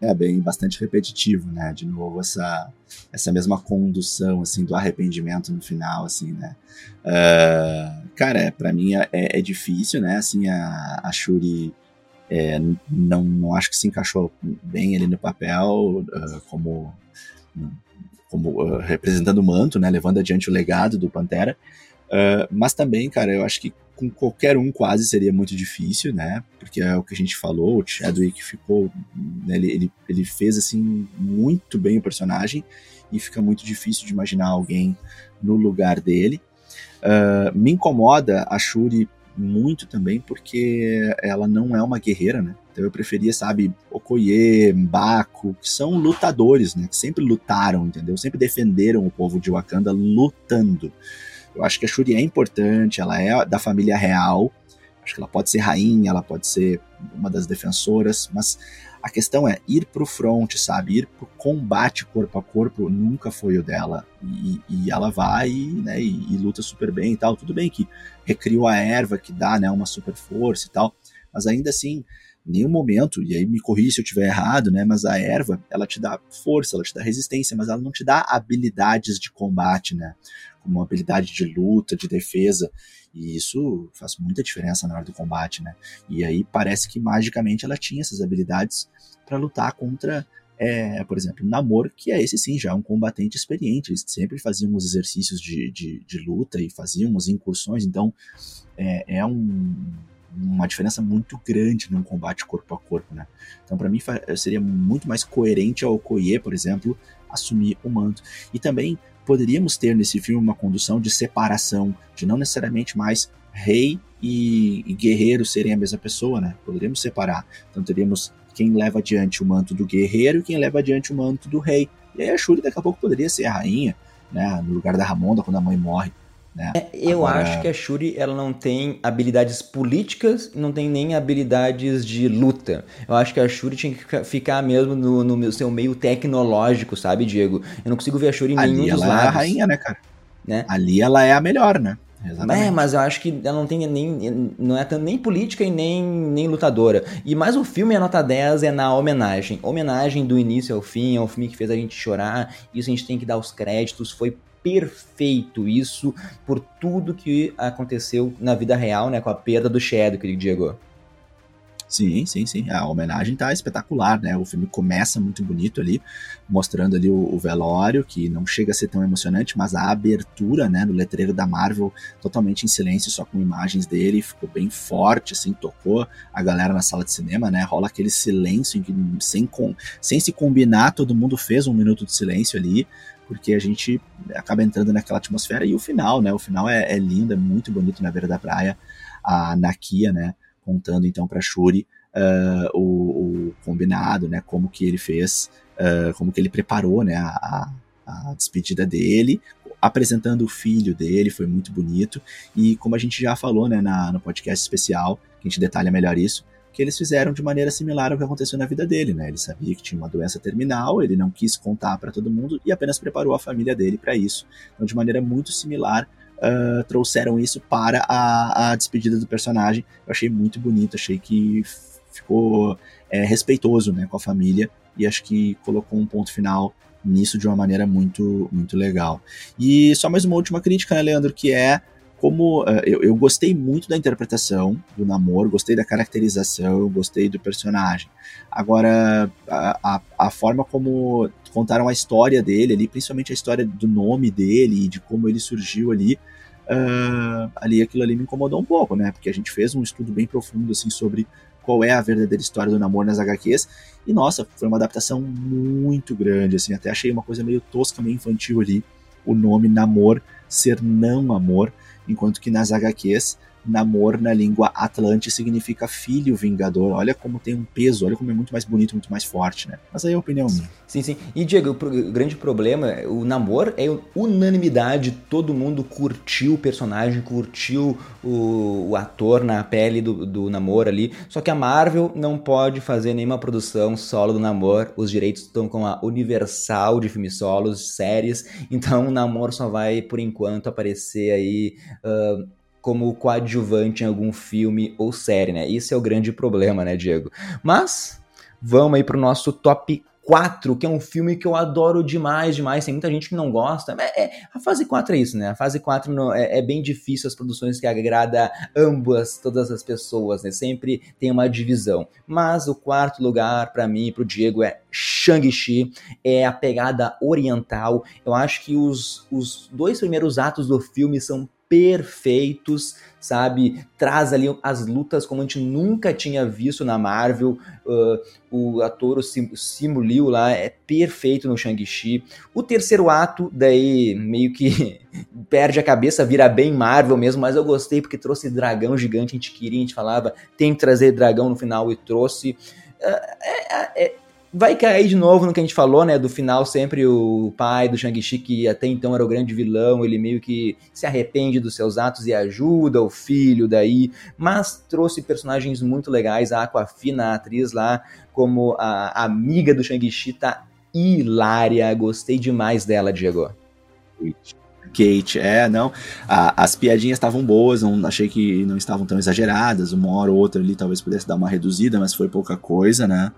Speaker 1: é bem bastante repetitivo, né? De novo essa essa mesma condução assim do arrependimento no final, assim, né? Uh, cara, é, para mim é, é, difícil, né? Assim a, a Shuri é, não, não acho que se encaixou bem ali no papel uh, como como uh, representando o manto, né? Levando adiante o legado do Pantera. Mas também, cara, eu acho que com qualquer um quase seria muito difícil, né? Porque é o que a gente falou, o Chadwick ficou. Né, ele, ele, ele fez assim muito bem o personagem e fica muito difícil de imaginar alguém no lugar dele. Uh, me incomoda a Shuri muito também porque ela não é uma guerreira, né? Então eu preferia, sabe, Okoye, Mbaku, que são lutadores, né? Que sempre lutaram, entendeu? Sempre defenderam o povo de Wakanda lutando. Eu acho que a Shuri é importante, ela é da família real. Acho que ela pode ser rainha, ela pode ser uma das defensoras, mas a questão é ir pro front, sabe? Ir pro combate corpo a corpo nunca foi o dela. E, e ela vai né, e, e, luta super bem e tal. Tudo bem que recriou a erva, que dá né, uma super força e tal, mas ainda assim, nenhum momento, e aí me corri se eu estiver errado, né? Mas a erva, ela te dá força, ela te dá resistência, mas ela não te dá habilidades de combate, né? Uma habilidade de luta, de defesa, e isso faz muita diferença na hora do combate, né? E aí parece que magicamente ela tinha essas habilidades para lutar contra, é, por exemplo, Namor, que é esse sim já um combatente experiente. Eles sempre faziam os exercícios de, de, de luta e faziam as incursões, então é, é um, uma diferença muito grande num combate corpo a corpo, né? Então, para mim, seria muito mais coerente ao Okoye, por exemplo, assumir o manto. E também poderíamos ter nesse filme uma condução de separação, de não necessariamente mais rei e, e guerreiro serem a mesma pessoa, né? Poderíamos separar. Então teríamos quem leva adiante o manto do guerreiro e quem leva adiante o manto do rei. E aí a Shuri daqui a pouco poderia ser a rainha, né? No lugar da Ramonda quando a mãe morre. Né?
Speaker 2: É, eu Agora... acho que a Shuri ela não tem habilidades políticas e não tem nem habilidades de luta. Eu acho que a Shuri tinha que ficar mesmo no, no seu meio tecnológico, sabe, Diego? Eu não consigo ver a Shuri em nenhum dos lados.
Speaker 1: Ali ela é a rainha, né, cara? Né? Ali ela é a melhor, né?
Speaker 2: Exatamente. É, mas eu acho que ela não tem nem. Não é tanto nem política e nem, nem lutadora. E mais o filme, a nota 10 é na homenagem. Homenagem do início ao fim, é um filme que fez a gente chorar. Isso a gente tem que dar os créditos. Foi perfeito isso por tudo que aconteceu na vida real, né, com a perda do Chadwick, Diego.
Speaker 1: Sim, sim, sim. A homenagem tá espetacular, né? O filme começa muito bonito ali, mostrando ali o, o, velório, que não chega a ser tão emocionante, mas a abertura, né, no letreiro da Marvel, totalmente em silêncio, só com imagens dele, ficou bem forte, assim, tocou a galera na sala de cinema, né? Rola aquele silêncio em que, sem, com, sem se combinar, todo mundo fez um minuto de silêncio ali, porque a gente acaba entrando naquela atmosfera e o final, né? O final é, é lindo, é muito bonito na beira da praia, a Nakia, né? Contando então para Shuri uh, o, o, combinado, né? Como que ele fez, uh, como que ele preparou, né? A, a, despedida dele, apresentando o filho dele, foi muito bonito e como a gente já falou, né? Na, no podcast especial, que a gente detalha melhor isso que eles fizeram de maneira similar ao que aconteceu na vida dele, né? Ele sabia que tinha uma doença terminal, ele não quis contar para todo mundo e apenas preparou a família dele para isso. Então, de maneira muito similar, uh, trouxeram isso para a, a, despedida do personagem. Eu achei muito bonito, achei que ficou é, respeitoso, né, com a família e acho que colocou um ponto final nisso de uma maneira muito, muito legal. E só mais uma última crítica, né, Leandro, que é como uh, eu, eu, gostei muito da interpretação do namoro, gostei da caracterização, gostei do personagem. Agora, a, a, a, forma como contaram a história dele ali, principalmente a história do nome dele e de como ele surgiu ali, uh, ali aquilo ali me incomodou um pouco, né? Porque a gente fez um estudo bem profundo assim sobre qual é a verdadeira história do namoro nas HQs. E nossa, foi uma adaptação muito grande, assim, até achei uma coisa meio tosca, meio infantil ali, o nome Namor ser não amor enquanto que nas HQs Namor na língua Atlante significa filho vingador. Olha como tem um peso, olha como é muito mais bonito, muito mais forte, né? Mas aí é a opinião minha.
Speaker 2: Sim, sim. E Diego, o grande problema, o Namor é unanimidade, todo mundo curtiu o personagem, curtiu o, o ator na pele do, do Namor ali. Só que a Marvel não pode fazer nenhuma produção solo do Namor. Os direitos estão com a Universal de filmes solos, séries. Então o Namor só vai, por enquanto, aparecer aí. Uh, como coadjuvante em algum filme ou série, né? Isso é o grande problema, né, Diego? Mas vamos aí pro nosso top 4, que é um filme que eu adoro demais, demais. Tem muita gente que não gosta. É, é, a fase 4 é isso, né? A fase 4 não, é, é, bem difícil as produções que agrada ambas, todas as pessoas, né? Sempre tem uma divisão. Mas o quarto lugar, para mim e pro Diego, é Shang-Chi. É a pegada oriental. Eu acho que os, os dois primeiros atos do filme são perfeitos, sabe? Traz ali as lutas como a gente nunca tinha visto na Marvel. Uh, o ator, o Simu Liu lá, é perfeito no Shang-Chi. O terceiro ato, daí meio que <laughs> perde a cabeça, vira bem Marvel mesmo, mas eu gostei porque trouxe dragão gigante, a gente queria, a gente falava, tem que trazer dragão no final e trouxe. Uh, é, é, vai cair de novo no que a gente falou, né? Do final, sempre o pai do Shang-Chi, que até então era o grande vilão, ele meio que se arrepende dos seus atos e ajuda o filho daí, mas trouxe personagens muito legais. A Aquafina, a atriz lá, como a amiga do Shang-Chi, tá hilária. Gostei demais dela, Diego.
Speaker 1: Kate, é, não. A, as piadinhas estavam boas, não, achei que não estavam tão exageradas. Uma hora ou outra ali talvez pudesse dar uma reduzida, mas foi pouca coisa, né?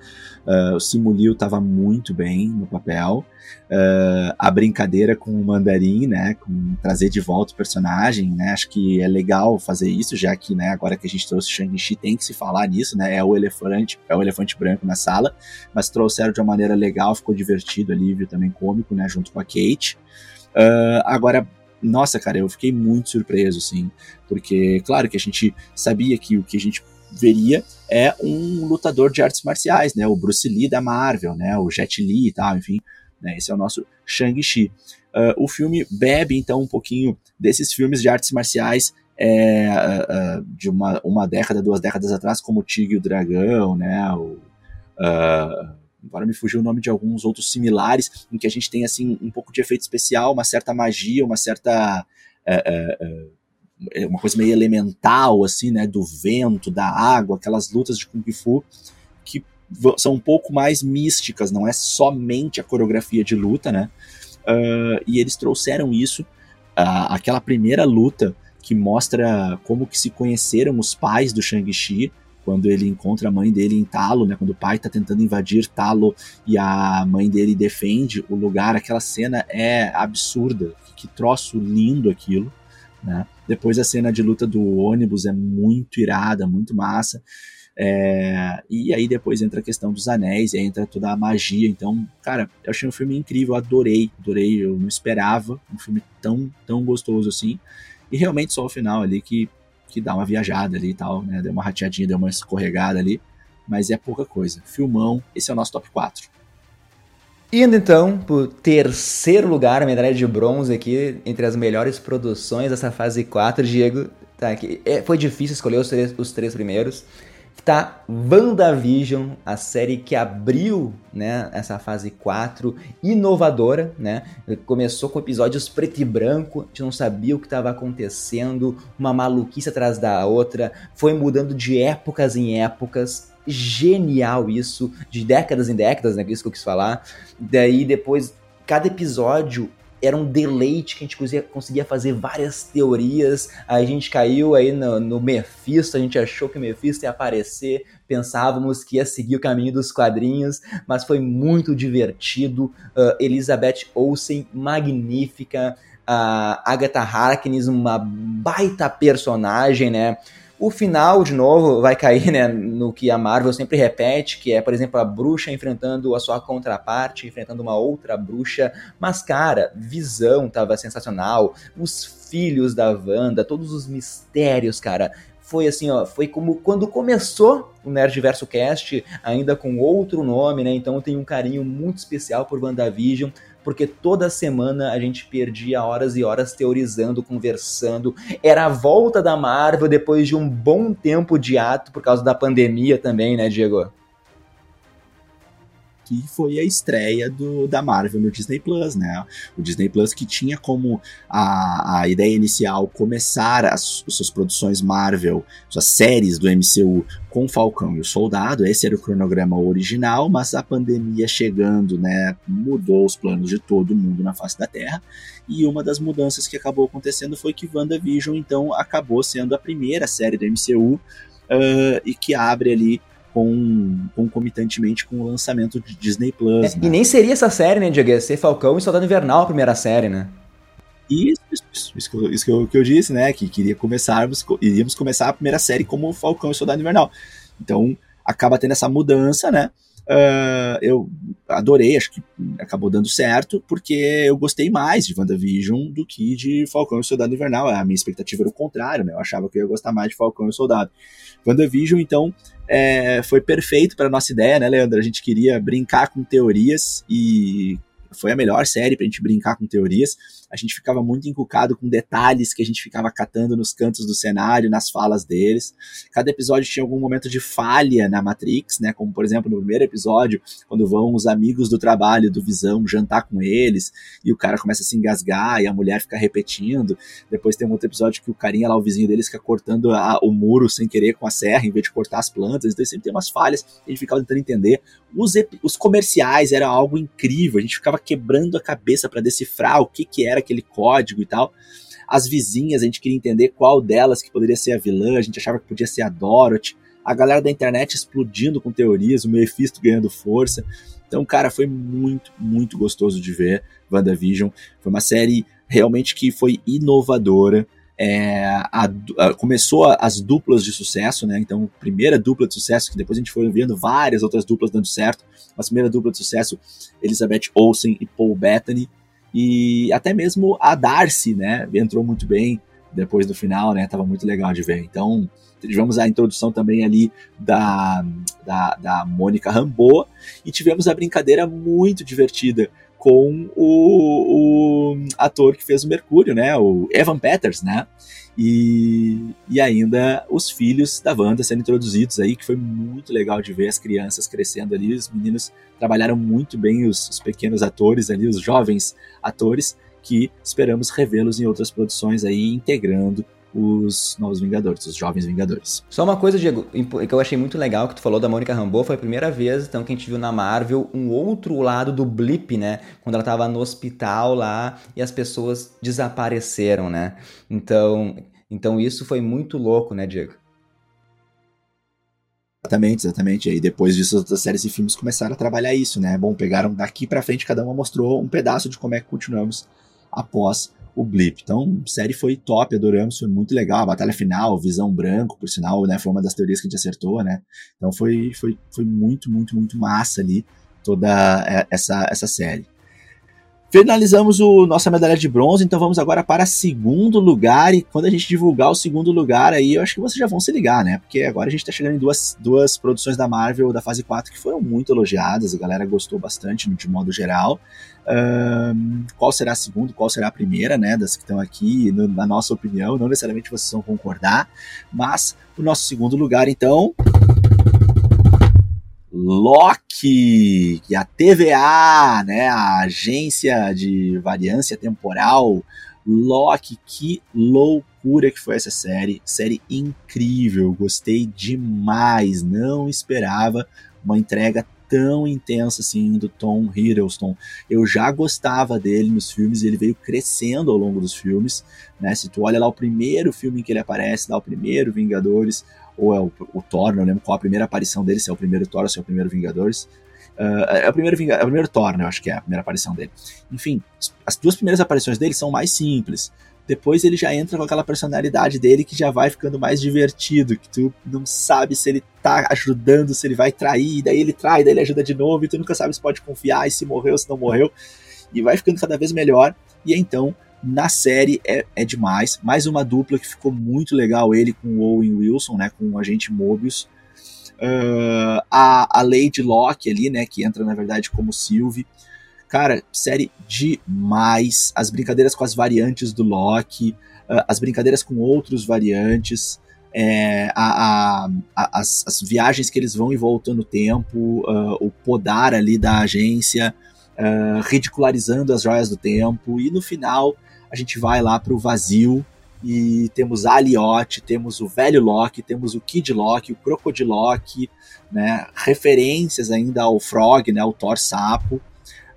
Speaker 1: Uh, o Simulio estava muito bem no papel. Uh, a brincadeira com o Mandarim, né? Com trazer de volta o personagem, né? Acho que é legal fazer isso, já que, né, agora que a gente trouxe Shang-Chi, tem que se falar nisso, né? É o elefante, é o elefante branco na sala, mas trouxeram de uma maneira legal, ficou divertido ali, viu também cômico, né? Junto com a Kate. Uh, agora, nossa, cara, eu fiquei muito surpreso, assim, porque, claro que a gente sabia que o que a gente veria é um lutador de artes marciais, né, o Bruce Lee da Marvel, né, o Jet Li e tal, enfim, né, esse é o nosso Shang-Chi. Uh, o filme bebe, então, um pouquinho desses filmes de artes marciais é, uh, uh, de uma, uma década, duas décadas atrás, como o Tigre e o Dragão, né, o, agora me fugiu o nome de alguns outros similares, em que a gente tem assim um pouco de efeito especial, uma certa magia, uma certa é, é, é, uma coisa meio elemental assim, né, do vento, da água, aquelas lutas de kung fu que são um pouco mais místicas, não é somente a coreografia de luta, né? Uh, e eles trouxeram isso, aquela primeira luta que mostra como que se conheceram os pais do Shang-Chi, quando ele encontra a mãe dele em Talo, né, quando o pai está tentando invadir Talo e a mãe dele defende o lugar, aquela cena é absurda, que troço lindo aquilo, né? Depois a cena de luta do ônibus é muito irada, muito massa. É, e aí depois entra a questão dos anéis, entra toda a magia. Então, cara, eu achei um filme incrível, adorei, adorei. Eu não esperava um filme tão, tão gostoso assim. E realmente só o final ali que que dá uma viajada ali e tal, né? Deu uma rateadinha, deu uma escorregada ali, mas é pouca coisa. Filmão, esse é o nosso top 4.
Speaker 2: Indo então pro terceiro lugar, a medalha de bronze aqui, entre as melhores produções dessa fase 4, Diego. Tá aqui. É, foi difícil escolher os três, os três primeiros tá WandaVision, a série que abriu, né, essa fase 4, inovadora, né? Começou com episódios preto e branco, a gente não sabia o que estava acontecendo, uma maluquice atrás da outra, foi mudando de épocas em épocas, genial isso, de décadas em décadas, né, isso que eu quis falar. Daí depois cada episódio era um deleite que a gente conseguia, fazer várias teorias. A gente caiu aí no, no Mephisto, a gente achou que o Mephisto ia aparecer, pensávamos que ia seguir o caminho dos quadrinhos, mas foi muito divertido. Uh, Elizabeth Olsen, magnífica. A uh, Agatha Harkness, uma baita personagem, né? O final, de novo, vai cair né, no que a Marvel sempre repete, que é, por exemplo, a bruxa enfrentando a sua contraparte, enfrentando uma outra bruxa. Mas, cara, visão tava sensacional. Os filhos da Wanda, todos os mistérios, cara. Foi assim, ó, foi como quando começou o Nerdverso Cast, ainda com outro nome, né? Então eu tenho um carinho muito especial por WandaVision. Porque toda semana a gente perdia horas e horas teorizando, conversando. Era a volta da Marvel depois de um bom tempo de ato por causa da pandemia também, né, Diego?
Speaker 1: Que foi a estreia do, da Marvel no Disney Plus, né? O Disney Plus que tinha como a, a ideia inicial começar as, as suas produções Marvel, suas séries do MCU com Falcão e o Soldado, esse era o cronograma original, mas a pandemia chegando, né, mudou os planos de todo mundo na face da Terra, e uma das mudanças que acabou acontecendo foi que WandaVision, então, acabou sendo a primeira série do MCU, uh, e que abre ali com, concomitantemente com o lançamento de Disney Plus.
Speaker 2: É, né? E nem seria essa série, né, Diego? Ia ser Falcão e Soldado Invernal a primeira série, né?
Speaker 1: Isso, isso, isso, que, eu, isso que, eu, que eu disse, né? Que queria começarmos, iríamos começar a primeira série como Falcão e Soldado Invernal. Então, acaba tendo essa mudança, né? Uh, eu adorei, acho que acabou dando certo, porque eu gostei mais de WandaVision do que de Falcão e Soldado Invernal. A minha expectativa era o contrário, né? Eu achava que eu ia gostar mais de Falcão e Soldado. WandaVision, então, é, foi perfeito para nossa ideia, né, Leandro? A gente queria brincar com teorias e foi a melhor série pra gente brincar com teorias. A gente ficava muito encucado com detalhes que a gente ficava catando nos cantos do cenário, nas falas deles. Cada episódio tinha algum momento de falha na Matrix, né? Como por exemplo no primeiro episódio, quando vão os amigos do trabalho do Visão jantar com eles e o cara começa a se engasgar e a mulher fica repetindo. Depois tem um outro episódio que o carinha lá, o vizinho deles, fica cortando a, o muro sem querer com a serra em vez de cortar as plantas. Então sempre tem umas falhas. A gente ficava tentando entender. Os, os comerciais era algo incrível. A gente ficava quebrando a cabeça para decifrar o que que era aquele código e tal. As vizinhas, a gente queria entender qual delas que poderia ser a vilã, a gente achava que podia ser a Dorothy. A galera da internet explodindo com teorias, o Mephisto ganhando força. Então, cara, foi muito, muito gostoso de ver WandaVision. Foi uma série realmente que foi inovadora. É, a, a, começou as duplas de sucesso, né? Então, primeira dupla de sucesso, que depois a gente foi vendo várias outras duplas dando certo. Mas primeira dupla de sucesso, Elizabeth Olsen e Paul Bettany. E até mesmo a Darcy, né, entrou muito bem depois do final, né, tava muito legal de ver. Então, tivemos a introdução também ali da, da, da Mônica Rambeau e tivemos a brincadeira muito divertida com o, o, ator que fez o Mercúrio, né, o Evan Peters, né, e, e ainda os filhos da Wanda sendo introduzidos aí, que foi muito legal de ver as crianças crescendo ali, os meninos trabalharam muito bem os, os pequenos atores ali, os jovens atores, que esperamos revê-los em outras produções aí, integrando os Novos Vingadores, os Jovens Vingadores.
Speaker 2: Só uma coisa, Diego, que eu achei muito legal que tu falou da Mônica Rambeau, foi a primeira vez então que a gente viu na Marvel um outro lado do blip, né? Quando ela tava no hospital lá e as pessoas desapareceram, né? Então, então isso foi muito louco, né, Diego?
Speaker 1: Exatamente, exatamente. E depois disso, as séries e filmes começaram a trabalhar isso, né? Bom, pegaram daqui para frente, cada uma mostrou um pedaço de como é que continuamos após o Blip. Então, a série foi top, adoramos, foi muito legal. A batalha final, visão branco, por sinal, né? Foi uma das teorias que a gente acertou, né? Então foi, foi, foi muito, muito, muito massa ali toda é, essa, essa série. Finalizamos o nossa medalha de bronze, então vamos agora para segundo lugar. E quando a gente divulgar o segundo lugar, aí eu acho que vocês já vão se ligar, né? Porque agora a gente está chegando em duas, duas produções da Marvel da fase 4 que foram muito elogiadas, a galera gostou bastante de modo geral. Um, qual será a segunda, qual será a primeira, né? Das que estão aqui, no, na nossa opinião, não necessariamente vocês vão concordar, mas o nosso segundo lugar, então. Loki, e a TVA, né, a agência de variância temporal, Loki, que loucura que foi essa série, série incrível, gostei demais, não esperava uma entrega tão intensa assim do Tom Hiddleston. Eu já gostava dele nos filmes, ele veio crescendo ao longo dos filmes, né? Se tu olha lá o primeiro filme em que ele aparece, lá o primeiro Vingadores, ou é o, o Thor, não lembro qual a primeira aparição dele, se é o primeiro Thor ou se é o primeiro Vingadores. Uh, é, o primeiro, é o primeiro Thor, né? Eu acho que é a primeira aparição dele. Enfim, as duas primeiras aparições dele são mais simples. Depois ele já entra com aquela personalidade dele que já vai ficando mais divertido, que tu não sabe se ele tá ajudando, se ele vai trair, daí ele trai, daí ele ajuda de novo, e tu nunca sabe se pode confiar, e se morreu, se não morreu. E vai ficando cada vez melhor. E então na série é, é demais. Mais uma dupla que ficou muito legal, ele com o Owen Wilson, né, com o agente Mobius. Uh, a, a Lady Locke ali, né, que entra na verdade como Sylvie. Cara, série demais. As brincadeiras com as variantes do Loki, uh, as brincadeiras com outros variantes, é, a, a, a, as, as, viagens que eles vão e voltam no tempo, uh, o podar ali da agência, uh, ridicularizando as joias do tempo, e no final a gente vai lá pro vazio e temos a temos o velho Loki, temos o Kid Loki, o Crocodilock, né, referências ainda ao Frog, né, ao Thor Sapo.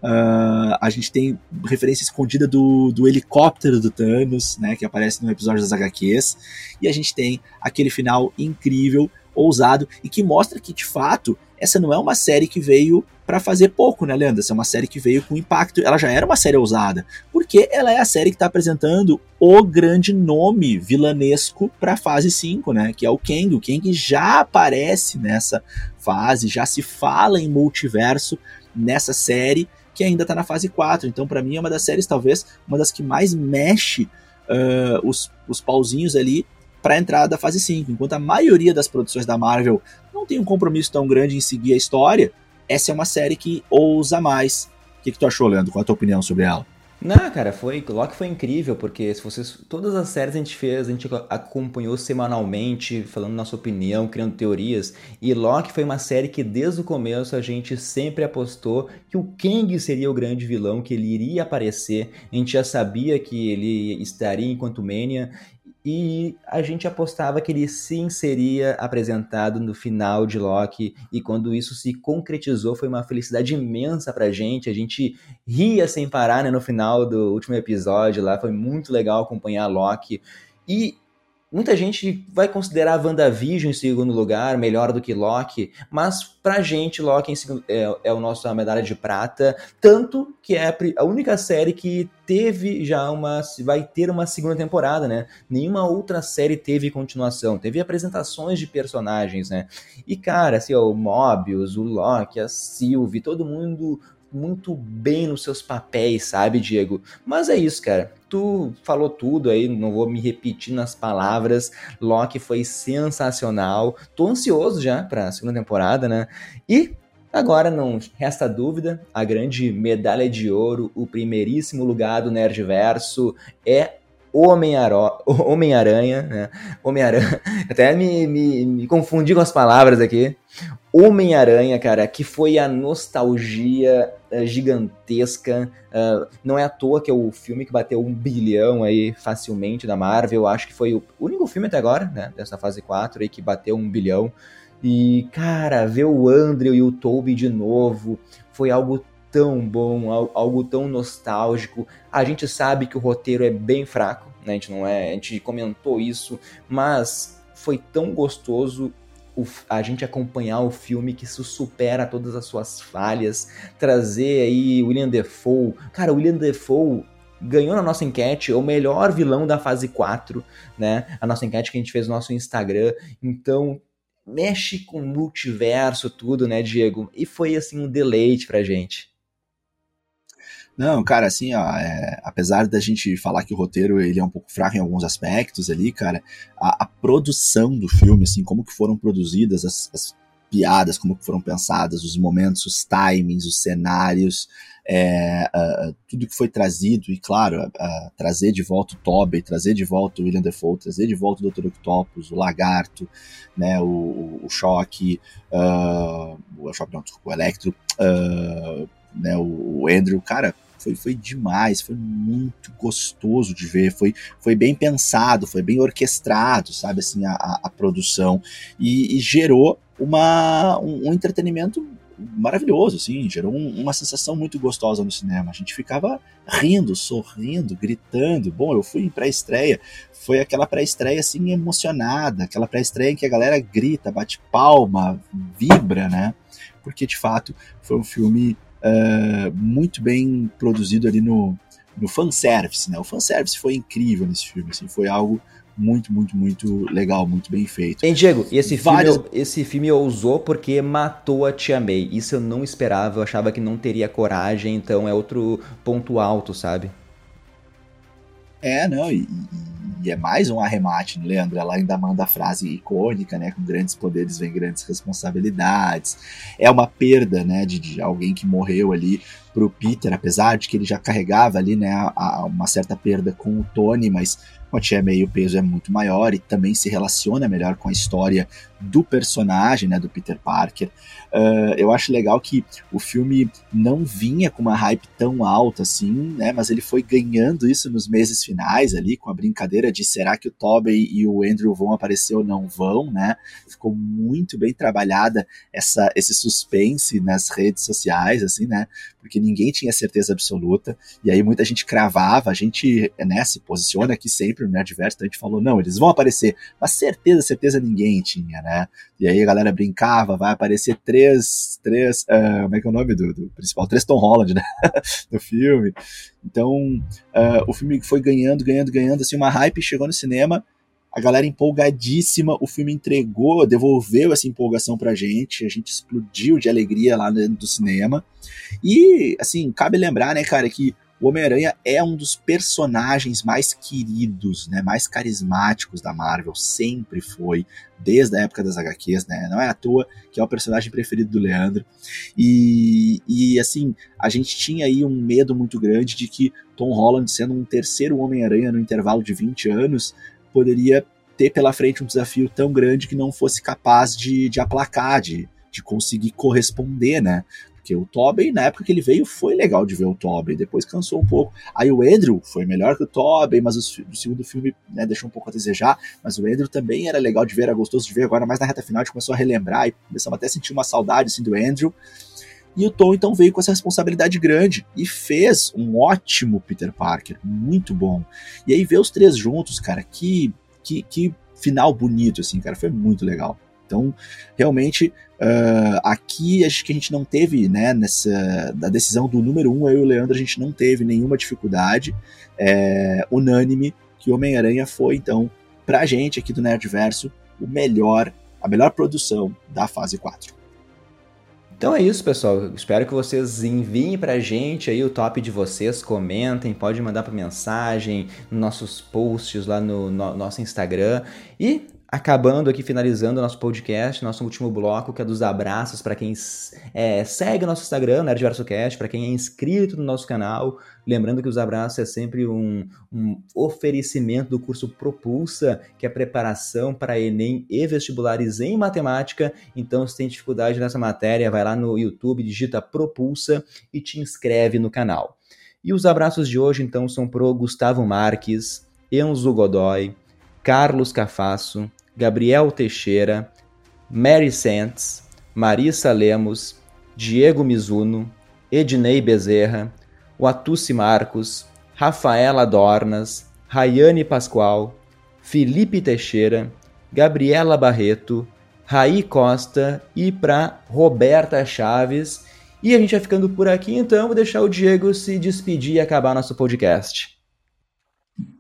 Speaker 1: Uh, a gente tem referência escondida do, do helicóptero do Thanos, né, que aparece no episódio das HQs. E a gente tem aquele final incrível, ousado, e que mostra que, de fato, essa não é uma série que veio para fazer pouco, né, Leandro? Essa é uma série que veio com impacto. Ela já era uma série ousada, porque ela é a série que está apresentando o grande nome vilanesco para fase 5, né? Que é o Kang. O Kang já aparece nessa fase, já se fala em multiverso nessa série que ainda está na fase 4. Então, para mim, é uma das séries, talvez, uma das que mais mexe uh, os, os pauzinhos ali para a entrada da fase 5. Enquanto a maioria das produções da Marvel não tem um compromisso tão grande em seguir a história, essa é uma série que ousa mais. O que, que tu achou, Leandro? Qual a tua opinião sobre ela?
Speaker 2: Não, cara, foi. Loki foi incrível, porque se vocês. Todas as séries a gente fez, a gente acompanhou semanalmente, falando nossa opinião, criando teorias. E Loki foi uma série que desde o começo a gente sempre apostou que o Kang seria o grande vilão, que ele iria aparecer. A gente já sabia que ele estaria enquanto Mania e a gente apostava que ele sim seria apresentado no final de Loki, e quando isso se concretizou, foi uma felicidade imensa pra gente. A gente ria sem parar né, no final do último episódio lá, foi muito legal acompanhar Loki. E Muita gente vai considerar WandaVision em segundo lugar, melhor do que Loki, mas pra gente Loki é, é o nosso medalha de prata, tanto que é a única série que teve já uma, vai ter uma segunda temporada, né? Nenhuma outra série teve continuação, teve apresentações de personagens, né? E cara, assim, ó, o Mobius, o Loki, a Sylvie, todo mundo muito bem nos seus papéis, sabe, Diego? Mas é isso, cara. Tu falou tudo aí, não vou me repetir nas palavras. Loki foi sensacional. Tô ansioso já para a segunda temporada, né? E agora não resta dúvida, a grande medalha de ouro, o primeiríssimo lugar do Nerdverso é Homem-Aranha, Homem né? Homem-Aranha. <laughs> Até me, me, me, confundi com as palavras aqui. Homem-Aranha, cara, que foi a nostalgia uh, gigantesca. Uh, não é à toa que é o filme que bateu um bilhão aí facilmente da Marvel. Acho que foi o único filme até agora, né? Dessa fase 4 aí que bateu um bilhão. E, cara, ver o Andrew e o Toby de novo foi algo tão bom, algo tão nostálgico. A gente sabe que o roteiro é bem fraco, né? A gente não é, a gente comentou isso, mas foi tão gostoso o, a gente acompanhar o filme que isso supera todas as suas falhas, trazer aí William Defoe. Cara, William Defoe ganhou na nossa enquete o melhor vilão da fase 4, né? A nossa enquete que a gente fez no nosso Instagram. Então, mexe com o multiverso tudo, né, Diego? E foi assim um deleite pra gente.
Speaker 1: Não, cara, assim, ó, é, apesar da gente falar que o roteiro ele é um pouco fraco em alguns aspectos ali, cara, a, a produção do filme, assim, como que foram produzidas as, as, piadas, como que foram pensadas, os momentos, os timings, os cenários, é, uh, tudo que foi trazido, e claro, uh, trazer de volta o Tobey, trazer de volta o William Defoe, trazer de volta o Dr. Octopus, o Lagarto, né, o, o, Choque, uh, o Choque não, o Electro, né, o, o Andrew, cara, foi, foi demais, foi muito gostoso de ver, foi, foi bem pensado, foi bem orquestrado, sabe, assim, a, a, produção, e, e, gerou uma, um, um, entretenimento maravilhoso, assim, gerou um, uma sensação muito gostosa no cinema, a gente ficava rindo, sorrindo, gritando, bom, eu fui em pré-estreia, foi aquela pré-estreia, assim, emocionada, aquela pré-estreia em que a galera grita, bate palma, vibra, né, porque, de fato, foi um filme uh, muito bem produzido ali no, no fanservice, né? O fanservice foi incrível nesse filme, assim, foi algo muito, muito, muito legal, muito bem feito.
Speaker 2: Hein, Diego, e esse filme, esse filme ousou porque matou a Tia May. Isso eu não esperava, eu achava que não teria coragem, então é outro ponto alto, sabe?
Speaker 1: É, não, e, e, é mais um arremate, né, Leandro? Ela ainda manda a frase icônica, né? Com grandes poderes vem grandes responsabilidades. É uma perda, né, de, de alguém que morreu ali pro Peter, apesar de que ele já carregava ali, né, a, a uma certa perda com o Tony, mas com a Tia May o peso é muito maior e também se relaciona melhor com a história do personagem, né, do Peter Parker. Uh, eu acho legal que o filme não vinha com uma hype tão alta assim, né, mas ele foi ganhando isso nos meses finais ali, com a brincadeira de será que o Tobey e o Andrew vão aparecer ou não vão, né? Ficou muito bem trabalhada essa, esse suspense nas redes sociais, assim, né? Porque ninguém tinha certeza absoluta, e aí muita gente cravava, a gente, né, se posiciona aqui sempre no Nerdverso, então a gente falou, não, eles vão aparecer, mas certeza, certeza ninguém tinha, né? E aí a galera brincava, vai aparecer três, três, uh, como é que é o nome do, do principal? Três Tom Holland, né? <laughs> do filme. Então, uh, o filme foi ganhando, ganhando, ganhando, assim, uma hype, chegou no cinema, a galera empolgadíssima, o filme entregou, devolveu essa empolgação pra gente, a gente explodiu de alegria lá dentro do cinema. E, assim, cabe lembrar, né, cara, que o Homem-Aranha é um dos personagens mais queridos, né, mais carismáticos da Marvel, sempre foi, desde a época das HQs, né, não é à toa que é o personagem preferido do Leandro, e, e assim, a gente tinha aí um medo muito grande de que Tom Holland, sendo um terceiro Homem-Aranha no intervalo de 20 anos, poderia ter pela frente um desafio tão grande que não fosse capaz de, de aplacar, de, de conseguir corresponder, né? Porque o Tobey, na época que ele veio, foi legal de ver o Tobey, depois cansou um pouco. Aí o Andrew foi melhor que o Tobey, mas o, o segundo filme né, deixou um pouco a desejar. Mas o Andrew também era legal de ver, era gostoso de ver. Agora, mais na reta final, a gente começou a relembrar e começamos até a sentir uma saudade assim, do Andrew. E o Tom então veio com essa responsabilidade grande e fez um ótimo Peter Parker, muito bom. E aí ver os três juntos, cara, que, que, que final bonito, assim, cara, foi muito legal. Então, realmente, uh, aqui acho que a gente não teve, né, nessa da decisão do número um, eu e o Leandro, a gente não teve nenhuma dificuldade é, unânime que Homem-Aranha foi, então, pra gente aqui do Nerdverso, o melhor, a melhor produção da fase 4.
Speaker 2: Então é isso, pessoal. Espero que vocês enviem pra gente aí o top de vocês, comentem, pode mandar por mensagem, nos nossos posts lá no, no nosso Instagram. E acabando aqui, finalizando o nosso podcast, nosso último bloco, que é dos abraços para quem é, segue o nosso Instagram, NerdVersoCast, para quem é inscrito no nosso canal. Lembrando que os abraços é sempre um, um oferecimento do curso Propulsa, que é preparação para Enem e vestibulares em matemática. Então, se tem dificuldade nessa matéria, vai lá no YouTube, digita Propulsa e te inscreve no canal. E os abraços de hoje, então, são pro Gustavo Marques, Enzo Godoy, Carlos Cafasso, Gabriel Teixeira, Mary Santos, Marissa Lemos, Diego Mizuno, Ednei Bezerra, Watusi Marcos, Rafaela Dornas, Rayane Pascoal, Felipe Teixeira, Gabriela Barreto, Raí Costa e para Roberta Chaves. E a gente vai ficando por aqui, então vou deixar o Diego se despedir e acabar nosso podcast.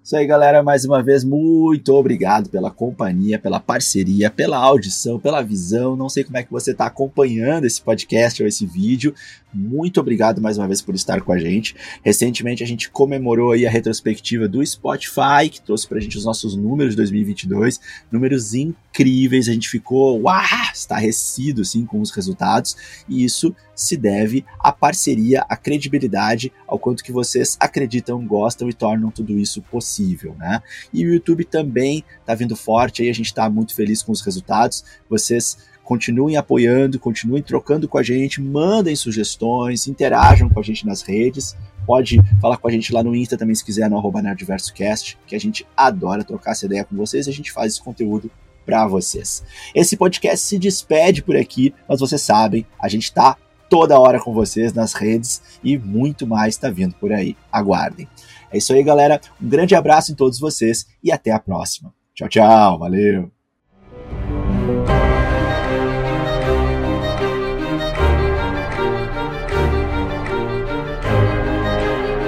Speaker 1: Isso aí, galera. Mais uma vez, muito obrigado pela companhia, pela parceria, pela audição, pela visão. Não sei como é que você está acompanhando esse podcast ou esse vídeo. Muito obrigado mais uma vez por estar com a gente. Recentemente a gente comemorou aí a retrospectiva do Spotify, que trouxe pra gente os nossos números de 2022, números incríveis. A gente ficou, uau, estarrecido assim com os resultados, e isso se deve à parceria, à credibilidade, ao quanto que vocês acreditam, gostam e tornam tudo isso possível possível, né? E o YouTube também está vindo forte, aí a gente está muito feliz com os resultados. Vocês continuem apoiando, continuem trocando com a gente, mandem sugestões, interajam com a gente nas redes. Pode falar com a gente lá no Insta também se quiser, no arroba NerdversoCast, que a gente adora trocar essa ideia com vocês e a gente faz esse conteúdo para vocês. Esse podcast se despede por aqui, mas vocês sabem, a gente está toda hora com vocês nas redes e muito mais está vindo por aí. Aguardem. É isso aí, galera. Um grande abraço em todos vocês e até a próxima. Tchau, tchau. Valeu.